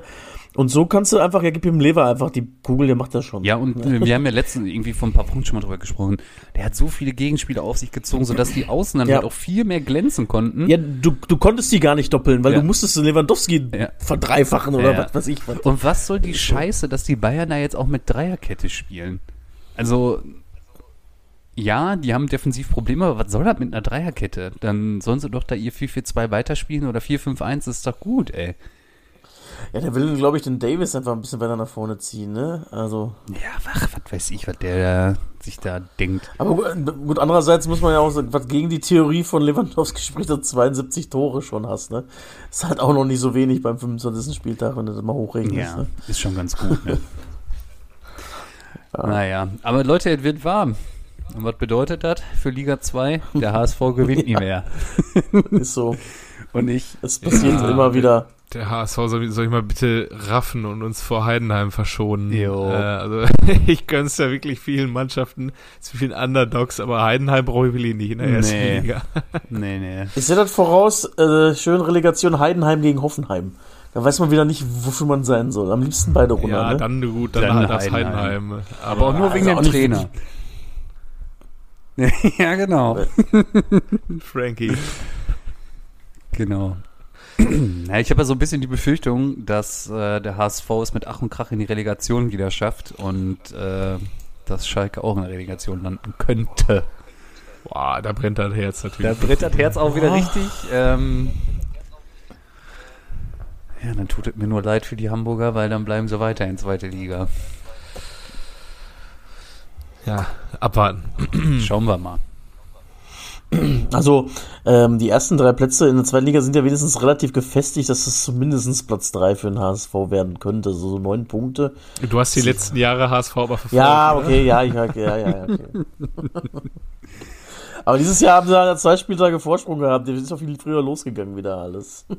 und so kannst du einfach, ja, gib ihm Lever einfach die Kugel, der macht das schon. ja, und äh, wir haben ja letztens irgendwie vor ein paar Punkten schon mal drüber gesprochen. Der hat so viele Gegenspieler auf sich gezogen, sodass die Außen dann Ja. halt auch viel mehr glänzen konnten. Ja, du, du konntest die gar nicht doppeln, weil Ja. du musstest Lewandowski Ja. verdreifachen oder Ja. was weiß ich was. Und was soll die Scheiße, dass die Bayern da jetzt auch mit Dreierkette spielen? Also, ja, die haben defensiv Probleme, aber was soll das mit einer Dreierkette? Dann sollen sie doch da ihr 4-4-2 weiterspielen oder 4-5-1 ist doch gut, ey. Ja, der will, glaube ich, den Davis einfach ein bisschen weiter nach vorne ziehen, ne? Also. Ja, ach, was weiß ich, was der sich da denkt. Aber gut, andererseits muss man ja auch sagen, was gegen die Theorie von Lewandowski spricht, dass du 72 Tore schon hast, ne? Ist halt auch noch nicht so wenig beim 25. Spieltag, wenn du das mal hochrechnest, Ja, ne? ist schon ganz gut, ne? Naja, aber Leute, es wird warm. Und was bedeutet das für Liga 2? Der HSV gewinnt nie mehr. Ist so. Und ich, Es passiert Ja. immer wieder. Der HSV soll, soll ich mal bitte raffen und uns vor Heidenheim verschonen. Jo. Äh, also ich gönn's ja wirklich vielen Mannschaften, zu vielen Underdogs, aber Heidenheim brauche ich wirklich nicht in der ersten Nee. Liga. nee, nee. Ich sehe das voraus, äh, schön Relegation Heidenheim gegen Hoffenheim. Da weiß man wieder nicht, wofür man sein soll. Am liebsten beide runter, Ja, ne? dann gut, dann, Dann halt das Heidenheim. Heidenheim. Aber auch nur wegen also auch dem nicht Trainer. ja, genau. Frankie. Genau. Ja, ich habe ja so ein bisschen die Befürchtung, dass äh, der HSV es mit Ach und Krach in die Relegation wieder schafft und äh, dass Schalke auch in der Relegation landen könnte. Boah, da brennt das Herz Da natürlich. brennt das Herz auch wieder richtig. Ähm, ja, dann tut es mir nur leid für die Hamburger, weil dann bleiben sie weiter in zweite Liga. Ja, abwarten. Schauen wir mal. Also, ähm, die ersten drei Plätze in der zweiten Liga sind ja wenigstens relativ gefestigt, dass es zumindest Platz drei für den HSV werden könnte. So, so neun Punkte. Du hast die letzten Jahre HSV aber verfolgt. Ja, okay, ja, ich, okay, ja, ja, ja, okay. Aber dieses Jahr haben sie halt zwei Spieltage Vorsprung gehabt. Die ist auch viel früher losgegangen wieder alles.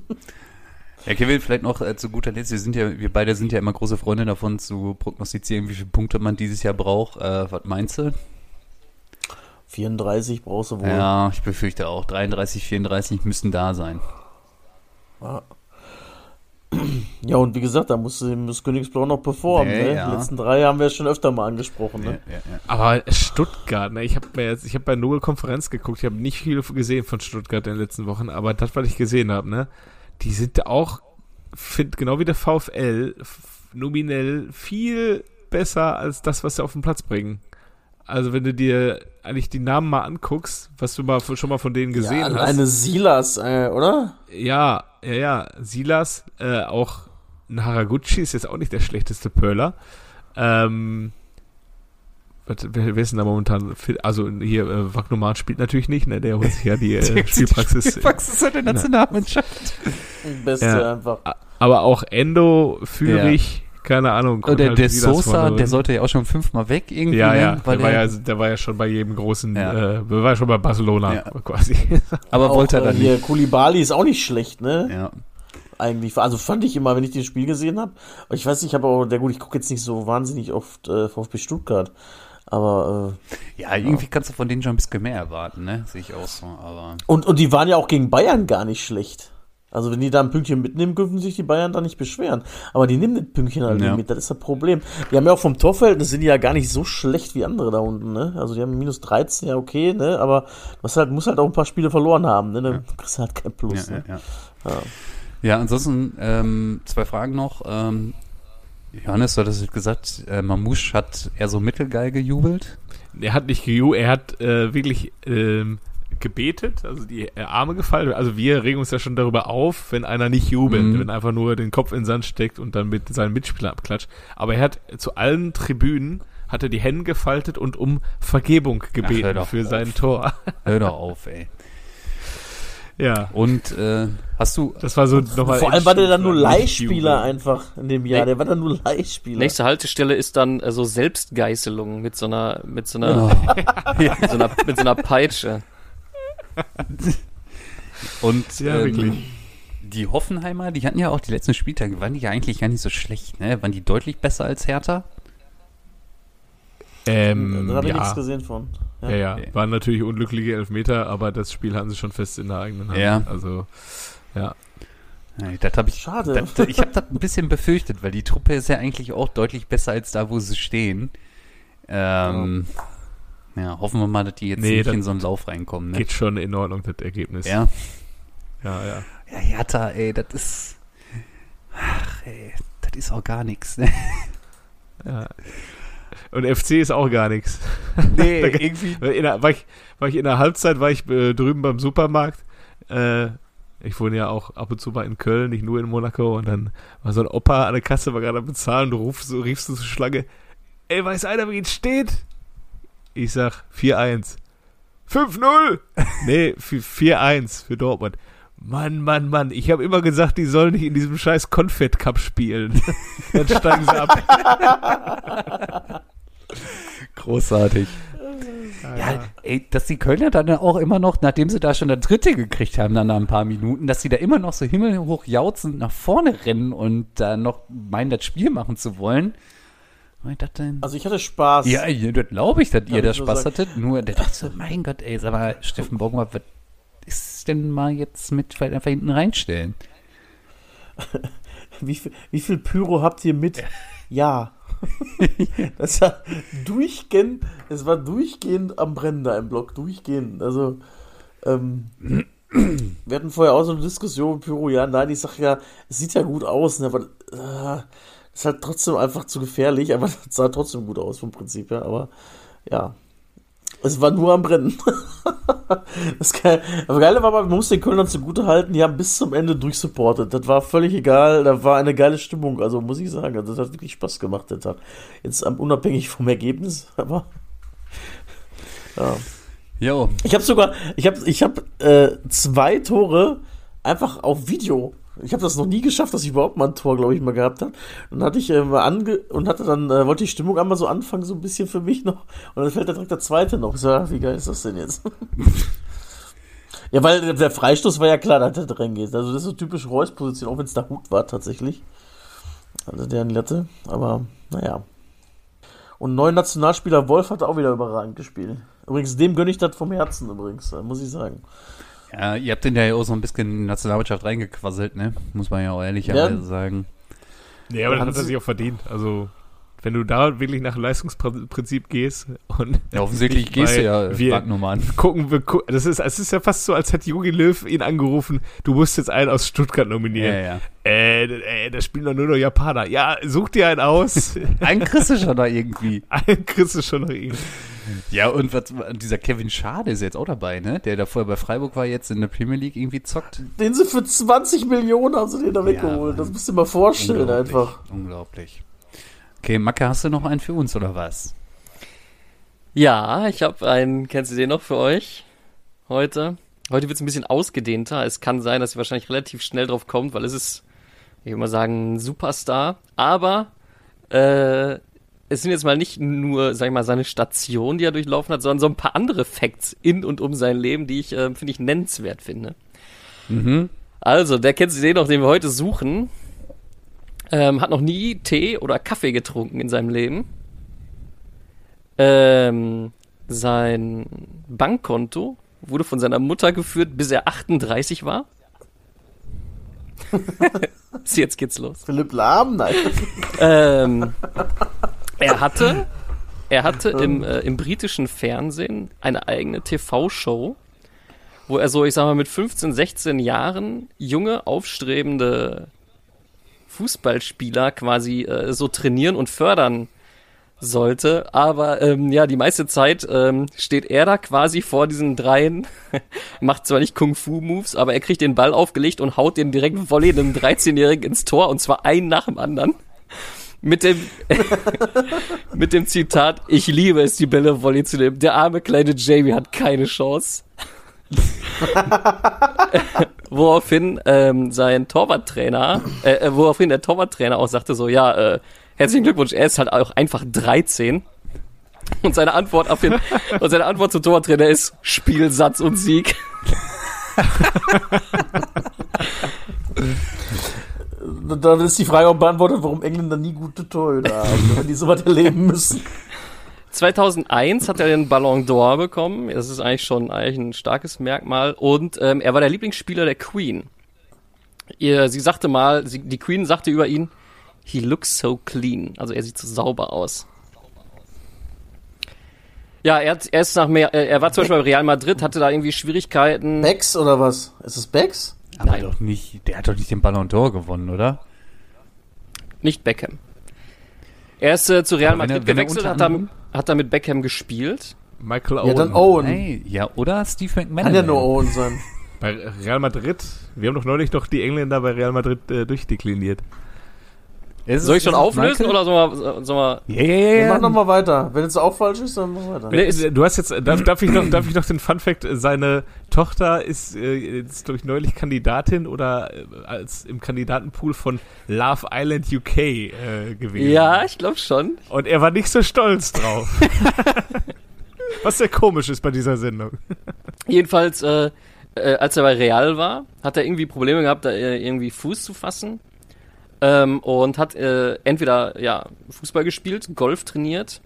Ja, Kevin, vielleicht noch äh, zu guter Letzt, wir sind ja, wir beide sind ja immer große Freunde davon zu prognostizieren, wie viele Punkte man dieses Jahr braucht. Äh, was meinst du? 34 brauchst du wohl. Ja, ich befürchte auch. 33, 34 müssen da sein. Ja, und wie gesagt, da muss, muss Königsblau noch performen. Nee, ne? ja. Die letzten drei haben wir schon öfter mal angesprochen. Ne? Ja, ja, ja. Aber Stuttgart, ne, ich habe mir jetzt, ich habe bei Nobel Konferenz geguckt, ich habe nicht viel gesehen von Stuttgart in den letzten Wochen, aber das, was ich gesehen habe, ne, die sind auch, find, genau wie der VfL, nominell viel besser als das, was sie auf den Platz bringen. Also wenn du dir eigentlich die Namen mal anguckst, was du mal schon mal von denen gesehen ja, hast. Eine Silas, äh, oder? Ja, ja, ja. Silas, äh, auch ein Haraguchi ist jetzt auch nicht der schlechteste Pöller. Ähm, was, wer, wer ist denn da momentan fit? Also hier, äh, Wagnoman spielt natürlich nicht, ne? Der holt sich ja die äh, Spielpraxis. Spielpraxis in der Nationalmannschaft. Beste Ja. einfach. Aber auch Endo, Führig, keine Ahnung. Und kommt der, halt der Sosa, der sollte ja auch schon fünfmal weg irgendwie. Ja, ne? ja, Weil der war er- ja, der war ja schon bei jedem großen, Ja. äh, der war ja schon bei Barcelona Ja. quasi. aber Auch, wollte er äh, dann hier, nicht. Kulibali ist auch nicht schlecht, ne? Ja. Eigentlich. Also fand ich immer, wenn ich das Spiel gesehen habe. Ich weiß nicht, ich habe auch, der gut, ich gucke jetzt nicht so wahnsinnig oft äh, VfB Stuttgart. Aber, äh, ja, irgendwie kannst du von denen schon ein bisschen mehr erwarten, ne? Sehe ich auch so, aber. und, und die waren ja auch gegen Bayern gar nicht schlecht. Also wenn die da ein Pünktchen mitnehmen, dürfen sich die Bayern da nicht beschweren. Aber die nehmen das Pünktchen halt Ja. nicht mit, das ist das Problem. Die haben ja auch vom Torverhältnis sind die ja gar nicht so schlecht wie andere da unten, ne? Also die haben minus 13, ja okay, ne? Aber was halt, muss halt auch ein paar Spiele verloren haben, ne? Dann kriegst du halt kein Plus, Ja, ne? ja, ja. ja, ansonsten ähm, zwei Fragen noch. Ähm, Johannes, du hattest gesagt, äh, Mamouche hat eher so mittelgeil gejubelt. Er hat nicht geju, er hat äh, wirklich ähm, gebetet, also die äh, Arme gefallen. Also wir regen uns ja schon darüber auf, wenn einer nicht jubelt, Mhm. wenn er einfach nur den Kopf in den Sand steckt und dann mit seinen Mitspielern abklatscht. Aber er hat zu allen Tribünen hat er die Hände gefaltet und um Vergebung gebeten doch für auf. sein Tor. Hör doch auf, ey. ja, Und äh, hast du. das war so nochmal. Vor allem war der dann nur Leihspieler einfach in dem Jahr. Nee. Der war dann nur Leihspieler. Nächste Haltestelle ist dann äh, so Selbstgeißelung mit so einer, mit so einer, Oh. mit so einer, mit so einer Peitsche. Und Ja, ähm, wirklich. die Hoffenheimer, die hatten ja auch die letzten Spieltage, waren die ja eigentlich gar nicht so schlecht, ne? Waren die deutlich besser als Hertha? Ähm, da habe ich ja. nichts gesehen von. Ja, ja, Okay. waren natürlich unglückliche Elfmeter, aber das Spiel hatten sie schon fest in der eigenen Hand. Ja. Also, ja. Ja, das habe ich. Schade. Das, ich habe das ein bisschen befürchtet, weil die Truppe ist ja eigentlich auch deutlich besser als da, wo sie stehen. Ähm, ja, hoffen wir mal, dass die jetzt Nee, nicht in so einen Lauf reinkommen. Ne? Geht schon in Ordnung, das Ergebnis. Ja. ja, ja. ja, Hertha, ey, das ist. Ach, ey, das ist auch gar nichts. Ne? ja. Und FC ist auch gar nichts. Nee, Da- irgendwie. In der, war, ich, war ich in der Halbzeit, war ich äh, drüben beim Supermarkt, äh, Ich wohne ja auch ab und zu mal in Köln, nicht nur in Monaco. Und dann war so ein Opa an der Kasse, war gerade am Bezahlen. Du rufst so, riefst du zur Schlange: Ey, weiß einer, wie es steht? Ich sag 4-1. 5-0! nee, 4-1 für Dortmund. Mann, Mann, Mann, ich habe immer gesagt, die sollen nicht in diesem scheiß Confed Cup spielen. dann steigen sie ab. Großartig. Ja, ey, dass die Kölner dann auch immer noch, nachdem sie da schon der Dritte gekriegt haben, dann nach ein paar Minuten, dass sie da immer noch so himmelhoch jauzend nach vorne rennen und da noch meinen, das Spiel machen zu wollen. Was das denn? Also ich hatte Spaß. Ja, das glaube ich, dass Kann ihr da ich Spaß sagen. hattet. Nur, der dachte so, mein Gott, ey, sag mal, Steffen Bogmer, was ist denn mal jetzt mit vielleicht einfach hinten reinstellen? Wie viel, wie viel Pyro habt ihr mit? Ja. das war durchgehend, es war durchgehend am Brennen da im Block, durchgehend. Also, ähm, wir hatten vorher auch so eine Diskussion mit Pyro, ja, nein, ich sag ja, es sieht ja gut aus, ne, aber äh, ist halt trotzdem einfach zu gefährlich, aber es sah trotzdem gut aus vom Prinzip her, aber ja. Es war nur am Brennen. Das Geile, aber Geile war, man muss den Kölnern zugute halten, die haben bis zum Ende durchsupportet. Das war völlig egal, da war eine geile Stimmung, also muss ich sagen, also das hat wirklich Spaß gemacht, der Tag. Jetzt unabhängig vom Ergebnis, aber ja. Jo, Ich habe sogar, ich habe ich hab, äh, zwei Tore einfach auf Video. Ich habe das noch nie geschafft, dass ich überhaupt mal ein Tor, glaube ich, mal gehabt habe. Und dann hatte ich äh, mal ange und hatte dann, äh, wollte die Stimmung einmal so anfangen, so ein bisschen für mich noch. Und dann fällt da direkt der zweite noch. Ich So, ja, wie geil ist das denn jetzt? ja, weil der- Freistoß war ja klar, dass der drin geht. Also das ist so typisch Reus-Position, auch wenn es der Hut war tatsächlich. Also der in Lette. Aber naja. Und neuer Nationalspieler Wolf hat auch wieder überragend gespielt. Übrigens, dem gönne ich das vom Herzen übrigens, äh, muss ich sagen. Ja, ihr habt den ja auch so ein bisschen in die Nationalmannschaft reingequasselt, ne? Muss man ja auch ehrlicherweise Ja. sagen. Nee, aber das Haben hat er sich auch verdient. Also, wenn du da wirklich nach Leistungsprinzip gehst und Ja, offensichtlich gehst du ja wir Banknummern. gucken, wir gu das ist, es ist ja fast so, als hätte Jogi Löw ihn angerufen, du musst jetzt einen aus Stuttgart Ja, nominieren. ja. Äh, äh, da spielen doch nur noch Japaner. Ja, such dir einen aus. Einen kriegst du schon da irgendwie. einen kriegst du schon noch ihn. Ja, und was, dieser Kevin Schade ist jetzt auch dabei, ne? Der da vorher bei Freiburg war, jetzt in der Premier League irgendwie zockt. Den sie für 20 Millionen haben sie den da weggeholt. das musst du dir mal vorstellen Unglaublich. einfach. Unglaublich. Okay, Macke, hast du noch einen für uns oder was? Ja, ich habe einen, kennst du den noch für euch heute? Heute wird es ein bisschen ausgedehnter. Es kann sein, dass ihr wahrscheinlich relativ schnell drauf kommt, weil es ist, ich würde mal sagen, ein Superstar. Aber äh, es sind jetzt mal nicht nur, sag ich mal, seine Station, die er durchlaufen hat, sondern so ein paar andere Facts in und um sein Leben, die ich, äh, finde ich, nennenswert finde. Mhm. Also, der kennst du den noch, den wir heute suchen. Ähm, hat noch nie Tee oder Kaffee getrunken in seinem Leben. Ähm, sein Bankkonto wurde von seiner Mutter geführt, bis er 38 war. Jetzt geht's los. Philipp Lahm, nein. Ähm, er hatte, er hatte im, äh, im britischen Fernsehen eine eigene TV-Show, wo er so, ich sag mal, mit 15, 16 Jahren junge, aufstrebende Fußballspieler quasi äh, so trainieren und fördern sollte. Aber ähm, ja, die meiste Zeit ähm, steht er da quasi vor diesen dreien, macht zwar nicht Kung-Fu-Moves, aber er kriegt den Ball aufgelegt und haut den direkt Volley einem 13-Jährigen ins Tor und zwar einen nach dem anderen. Mit dem, mit dem Zitat, ich liebe es, die Bälle Volley zu nehmen. Der arme kleine Jamie hat keine Chance. woraufhin ähm, sein Torwarttrainer, äh, äh, woraufhin der Torwarttrainer auch sagte so, ja, äh, herzlichen Glückwunsch, er ist halt auch einfach 13. Und seine Antwort auf den, und seine Antwort zum Torwarttrainer ist Spiel, Satz und Sieg. Dann ist die Frage auch beantwortet, warum Engländer nie gute Torhüter haben, wenn die sowas erleben müssen. 2001 hat er den Ballon d'Or bekommen. Das ist eigentlich schon eigentlich ein starkes Merkmal. Und ähm, er war der Lieblingsspieler der Queen. Ihr, sie sagte mal, sie, die Queen sagte über ihn, he looks so clean. Also er sieht so sauber aus. Ja, er, hat, er ist nach mehr, er war zum Beispiel bei Real Madrid, hatte da irgendwie Schwierigkeiten. Becks oder was? Ist es Becks? Aber Nein. doch nicht, der hat doch nicht den Ballon d'Or gewonnen, oder? Nicht Beckham. Er ist äh, zu Real er- Madrid wenn er gewechselt, hat, er, hat er mit Beckham gespielt. Michael Owen. Ja, dann Owen. Hey, ja, oder Steve McManaman. Kann ja nur Owen sein. Bei Real Madrid, wir haben doch neulich noch die Engländer bei Real Madrid äh, durchdekliniert. Soll ich schon auflösen oder soll soll man Ja, ja, Wir machen nochmal weiter. Wenn es auch falsch ist, dann machen wir weiter. Nee, ist- Du hast jetzt, darf, darf, ich noch, darf ich noch den Fun Fact, seine Tochter ist, äh, ist glaube ich, neulich Kandidatin oder äh, als im Kandidatenpool von Love Island UK äh, gewesen. Ja, ich glaube schon. Und er war nicht so stolz drauf. Was sehr komisch ist bei dieser Sendung. Jedenfalls, äh, äh, als er bei Real war, hat er irgendwie Probleme gehabt, da äh, irgendwie Fuß zu fassen. Ähm, und hat äh, entweder ja, Fußball gespielt, Golf trainiert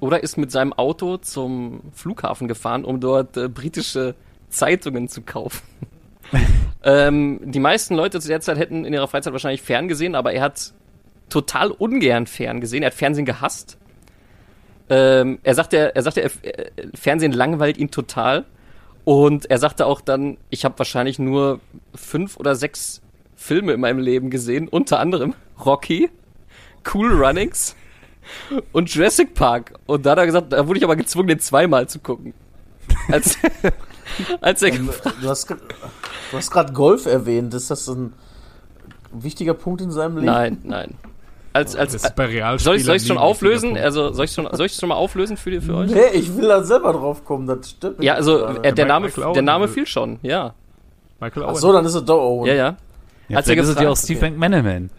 oder ist mit seinem Auto zum Flughafen gefahren, um dort äh, britische Zeitungen zu kaufen. ähm, die meisten Leute zu der Zeit hätten in ihrer Freizeit wahrscheinlich fern gesehen, aber er hat total ungern fern gesehen. Er hat Fernsehen gehasst. Ähm, er sagte, er sagte, er, äh, Fernsehen langweilt ihn total. Und er sagte auch dann, ich habe wahrscheinlich nur fünf oder sechs Filme in meinem Leben gesehen, unter anderem Rocky, Cool Runnings und Jurassic Park. Und da hat er gesagt, da wurde ich aber gezwungen, den zweimal zu gucken. Als, als er Du hast, du hast gerade Golf erwähnt. Ist das ein wichtiger Punkt in seinem Leben? Nein, nein. Als, als, Das ist bei Real soll ich soll ich schon auflösen? Also soll ich schon soll ich schon mal auflösen für, die- für euch? Nee, ich will da selber drauf kommen. Das stimmt. Ja, also äh, der Name der Name fiel schon. Ja, Michael Ach Owen. so, dann ist es doch Owen. ja, ja. Ja, Als er vielleicht ist es ja gefragt- auch Steve McManaman.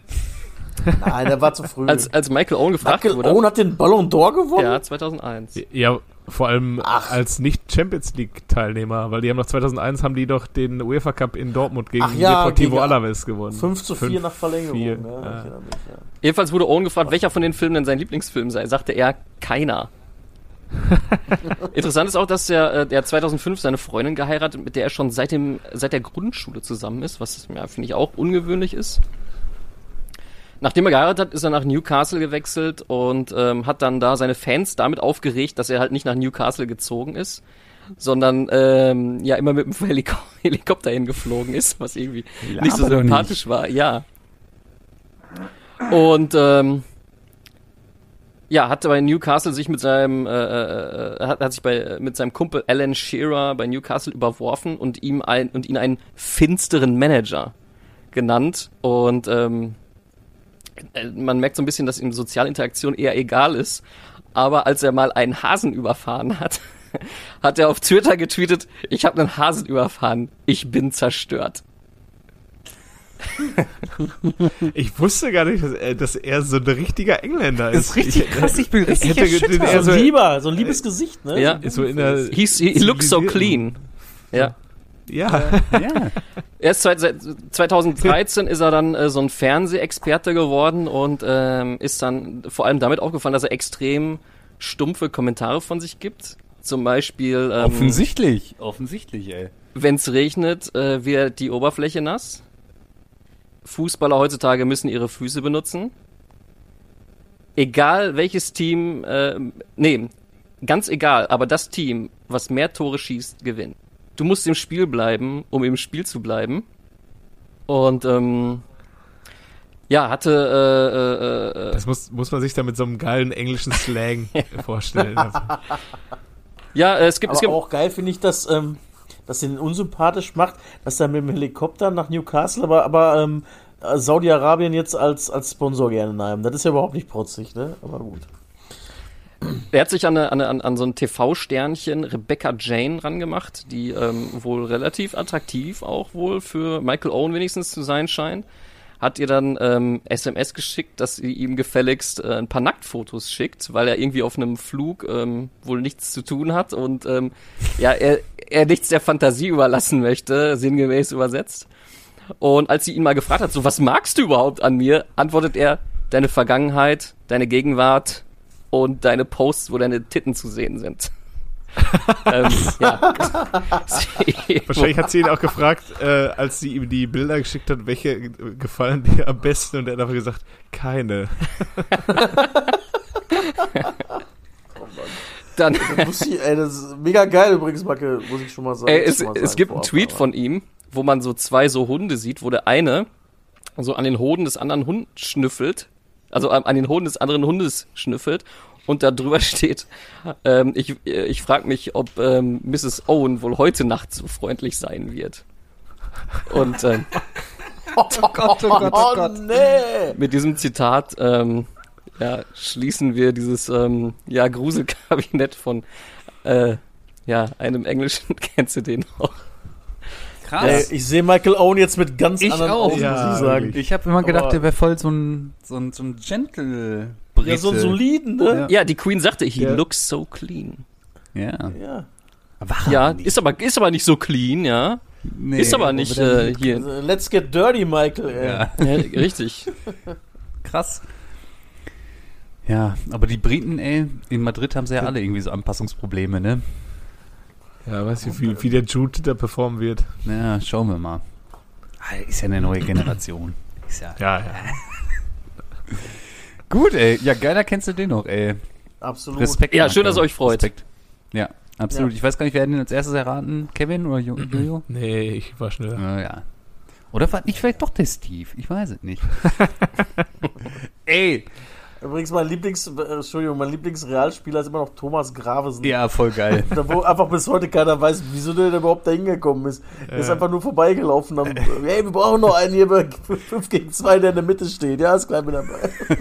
Nein, der war zu früh. Als als Michael Owen gefragt Michael wurde. Owen hat den Ballon d'Or gewonnen? Ja, 2001. Ja, vor allem Ach. als nicht-Champions League-Teilnehmer, weil die haben noch 2001 haben die doch den UEFA Cup in Dortmund gegen Ach ja, Deportivo gegen- Alaves gewonnen. 5 zu 4 Fünf, nach Verlängerung. vier, Ja, ich ja. erinnere mich, ja. Jedenfalls wurde Owen gefragt, welcher von den Filmen denn sein Lieblingsfilm sei. Sagte er, keiner. Interessant ist auch, dass äh, der 2005 seine Freundin geheiratet, mit der er schon seit, dem, seit der Grundschule zusammen ist, was ja, finde ich auch ungewöhnlich ist. Nachdem er geheiratet hat, ist er nach Newcastle gewechselt und ähm, hat dann da seine Fans damit aufgeregt, dass er halt nicht nach Newcastle gezogen ist, sondern ähm, ja immer mit dem Heliko Helikopter hingeflogen ist, was irgendwie nicht so Laber sympathisch war. Ja. Und ähm, ja, hat bei Newcastle sich mit seinem äh, äh, hat, hat sich bei mit seinem Kumpel Alan Shearer bei Newcastle überworfen und ihm ein und ihn einen finsteren Manager genannt und ähm, äh, man merkt so ein bisschen, dass ihm soziale Interaktion eher egal ist. Aber als er mal einen Hasen überfahren hat, hat er auf Twitter getweetet, ich habe einen Hasen überfahren, ich bin zerstört. Ich wusste gar nicht, dass er, dass er so ein richtiger Engländer ist. Das ist richtig ich, krass, ich bin richtig hätte erschüttert. den So ein Lieber, so ein liebes Gesicht, ne? Ja. so in der, He's, he, he looks so clean. Ja. Ja, Ja. Erst seit, seit 2013 ist er dann äh, so ein Fernsehexperte geworden und ähm, ist dann vor allem damit aufgefallen, dass er extrem stumpfe Kommentare von sich gibt. Zum Beispiel, ähm, Offensichtlich. Offensichtlich, ey. wenn es regnet, äh, wird die Oberfläche nass. Fußballer heutzutage müssen ihre Füße benutzen. Egal welches Team, äh, nee, ganz egal, aber das Team, was mehr Tore schießt, gewinnt. Du musst im Spiel bleiben, um im Spiel zu bleiben. Und ähm, ja, hatte äh, äh, äh, das muss, muss man sich da mit so einem geilen englischen Slang vorstellen. Also, ja, äh, es gibt, es Aber gibt auch geil finde ich, dass, ähm, dass ihn unsympathisch macht, dass er mit dem Helikopter nach Newcastle, aber, aber ähm, Saudi-Arabien jetzt als, als Sponsor gerne nahm. Das ist ja überhaupt nicht protzig, ne? Aber gut. Er hat sich an, eine, an, an so ein TV-Sternchen Rebecca Jane rangemacht, die ähm, wohl relativ attraktiv auch wohl für Michael Owen wenigstens zu sein scheint. Hat ihr dann ähm, SMS geschickt, dass sie ihm gefälligst äh, ein paar Nacktfotos schickt, weil er irgendwie auf einem Flug ähm, wohl nichts zu tun hat und ähm, ja, er, er nichts der Fantasie überlassen möchte, sinngemäß übersetzt. Und als sie ihn mal gefragt hat, so was magst du überhaupt an mir, antwortet er, deine Vergangenheit, deine Gegenwart und deine Posts, wo deine Titten zu sehen sind. ähm, ja. wahrscheinlich hat sie ihn auch gefragt, äh, als sie ihm die Bilder geschickt hat, welche gefallen dir am besten und er hat einfach gesagt, keine. Dann, Das, muss ich, ey, das ist mega geil übrigens, Macke, muss ich schon mal sagen. ey, es, mal es sagen gibt einen Tweet aber- von ihm, wo man so zwei so Hunde sieht, wo der eine so an den Hoden des anderen Hund schnüffelt, also an an den Hoden des anderen Hundes schnüffelt und da drüber steht, ähm, ich, äh, ich frage mich, ob ähm, Mrs. Owen wohl heute Nacht so freundlich sein wird. Und ähm, Oh Gott, oh Gott, oh Gott. nee. mit diesem Zitat ähm, ja, schließen wir dieses ähm, ja, Gruselkabinett von äh, ja, einem englischen, kennst du den auch? Ey, ich sehe Michael Owen jetzt mit ganz Ich anderen auch. Augen, Ja, muss ich sagen. Ich habe immer gedacht, Aber- der wäre voll so ein, so ein, so ein gentle Brite. Ja, so einen soliden, ne? Ja, die Queen sagte, he Ja. looks so clean. Ja. Ja. War Ja, ist aber, ist aber nicht so clean, ja. Nee, ist aber nicht äh, hier. Let's get dirty, Michael. Ey. Ja, Ja, richtig. krass. Ja, aber die Briten, ey, in Madrid haben sie ja alle irgendwie so Anpassungsprobleme, ne? Ja, weiß nicht, wie, wie der Jude da performen wird. Ja, schauen wir mal. Ah, Ist ja eine neue Generation. Ist ja. Ja, ja. Gut, ey. Ja, geiler kennst du den noch, ey. Absolut. Respekt. Ja, schön, dass ihr euch freut. Respekt. Ja, absolut. Ja. Ich weiß gar nicht, wer hat den als erstes erraten? Kevin oder Jo- Jojo? Nee, ich war schneller. Ja, ja. Oder war nicht vielleicht doch der Steve? Ich weiß es nicht. ey. Übrigens, mein Lieblings, äh, Entschuldigung, mein Lieblingsrealspieler ist immer noch Thomas Gravesen. Ja, voll geil. Da, wo einfach bis heute keiner weiß, wieso der überhaupt da hingekommen ist. Der ist Ja. einfach nur vorbeigelaufen. Dann, hey, wir brauchen noch einen hier bei 5 gegen 2, der in der Mitte steht. Ja, ist gleich mit dabei.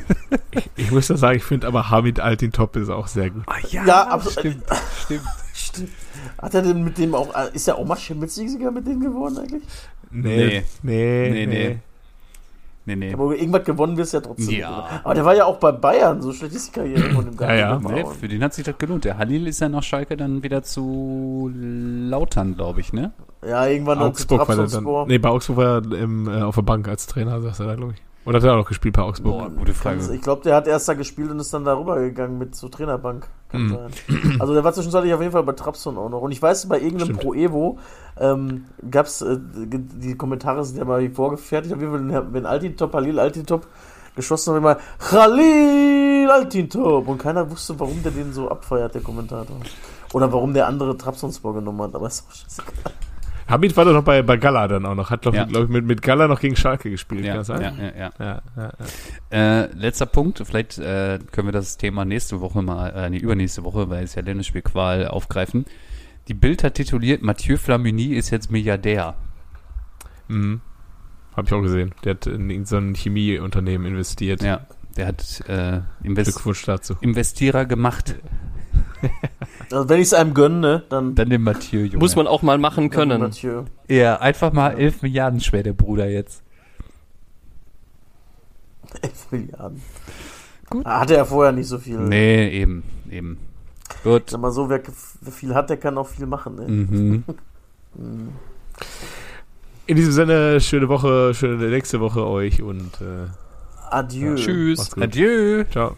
Ich muss da sagen, ich finde aber Hamid Altintop ist auch sehr gut. Ah, ja, Ja, absolut. stimmt. Stimmt. Stimmt. Hat er denn mit dem auch, äh, ist er auch mal Champions-Sieger mit denen geworden eigentlich? Nee, nee, Nee, nee. Nee, nee. Aber irgendwas gewonnen wirst du ja trotzdem. Ja. nicht, Aber der war ja auch bei Bayern, so schlecht ist die Karriere von dem Ja, ja. Nee, für den hat sich das gelohnt. Der Halil ist ja nach Schalke dann wieder zu Lautern, glaube ich, ne? Ja, irgendwann Augsburg war dann. Nee, bei Augsburg war er im, äh, auf der Bank als Trainer, saß er da, glaube ich. Oder hat er auch noch gespielt bei Augsburg? Boah, gute Frage. Ich glaube, der hat erst da gespielt und ist dann darüber gegangen mit zur Trainerbank. Kann Mhm. sein. Also der war zwischenzeitlich auf jeden Fall bei Trabzon auch noch. Und ich weiß, bei irgendeinem Stimmt. Pro Evo ähm, gab es, äh, die Kommentare sind ja mal vorgefertigt, auf jeden Fall, wenn- Altintop, Halil Altintop geschossen hat, immer Khalil Altintop. Und keiner wusste, warum der den so abfeiert, der Kommentator. Oder warum der andere Trabzonspor genommen hat. Aber ist auch scheißegal. Hamid war doch noch bei, bei Gala dann auch noch. Hat, glaube Ja. glaub ich, mit, mit Gala noch gegen Schalke gespielt, Ja, kann das sein? ja, ja. Ja, ja, ja. Äh, letzter Punkt, vielleicht äh, können wir das Thema nächste Woche mal, äh, nee, übernächste Woche, weil es ja Länderspielqual aufgreifen. Die Bild hat tituliert, Mathieu Flamini ist jetzt Milliardär. Mhm. Habe ich auch gesehen. Der hat in so ein Chemieunternehmen investiert. Ja, der hat äh, Invest Glückwunsch dazu. Investierer gemacht. Also wenn ich es einem gönne, ne, dann Dann den Mathieu, Junge. Muss man auch mal machen können. Ja, einfach mal 11 Milliarden schwer, der Bruder jetzt. 11 Milliarden. Gut. Ah, Hatte er vorher nicht so viel. Nee, eben, eben. Gut. Sag mal so, wer, wer viel hat, der kann auch viel machen. Ne? Mhm. In diesem Sinne, schöne Woche, schöne nächste Woche euch und äh, Adieu. Tschüss. macht's gut. Adieu. Ciao.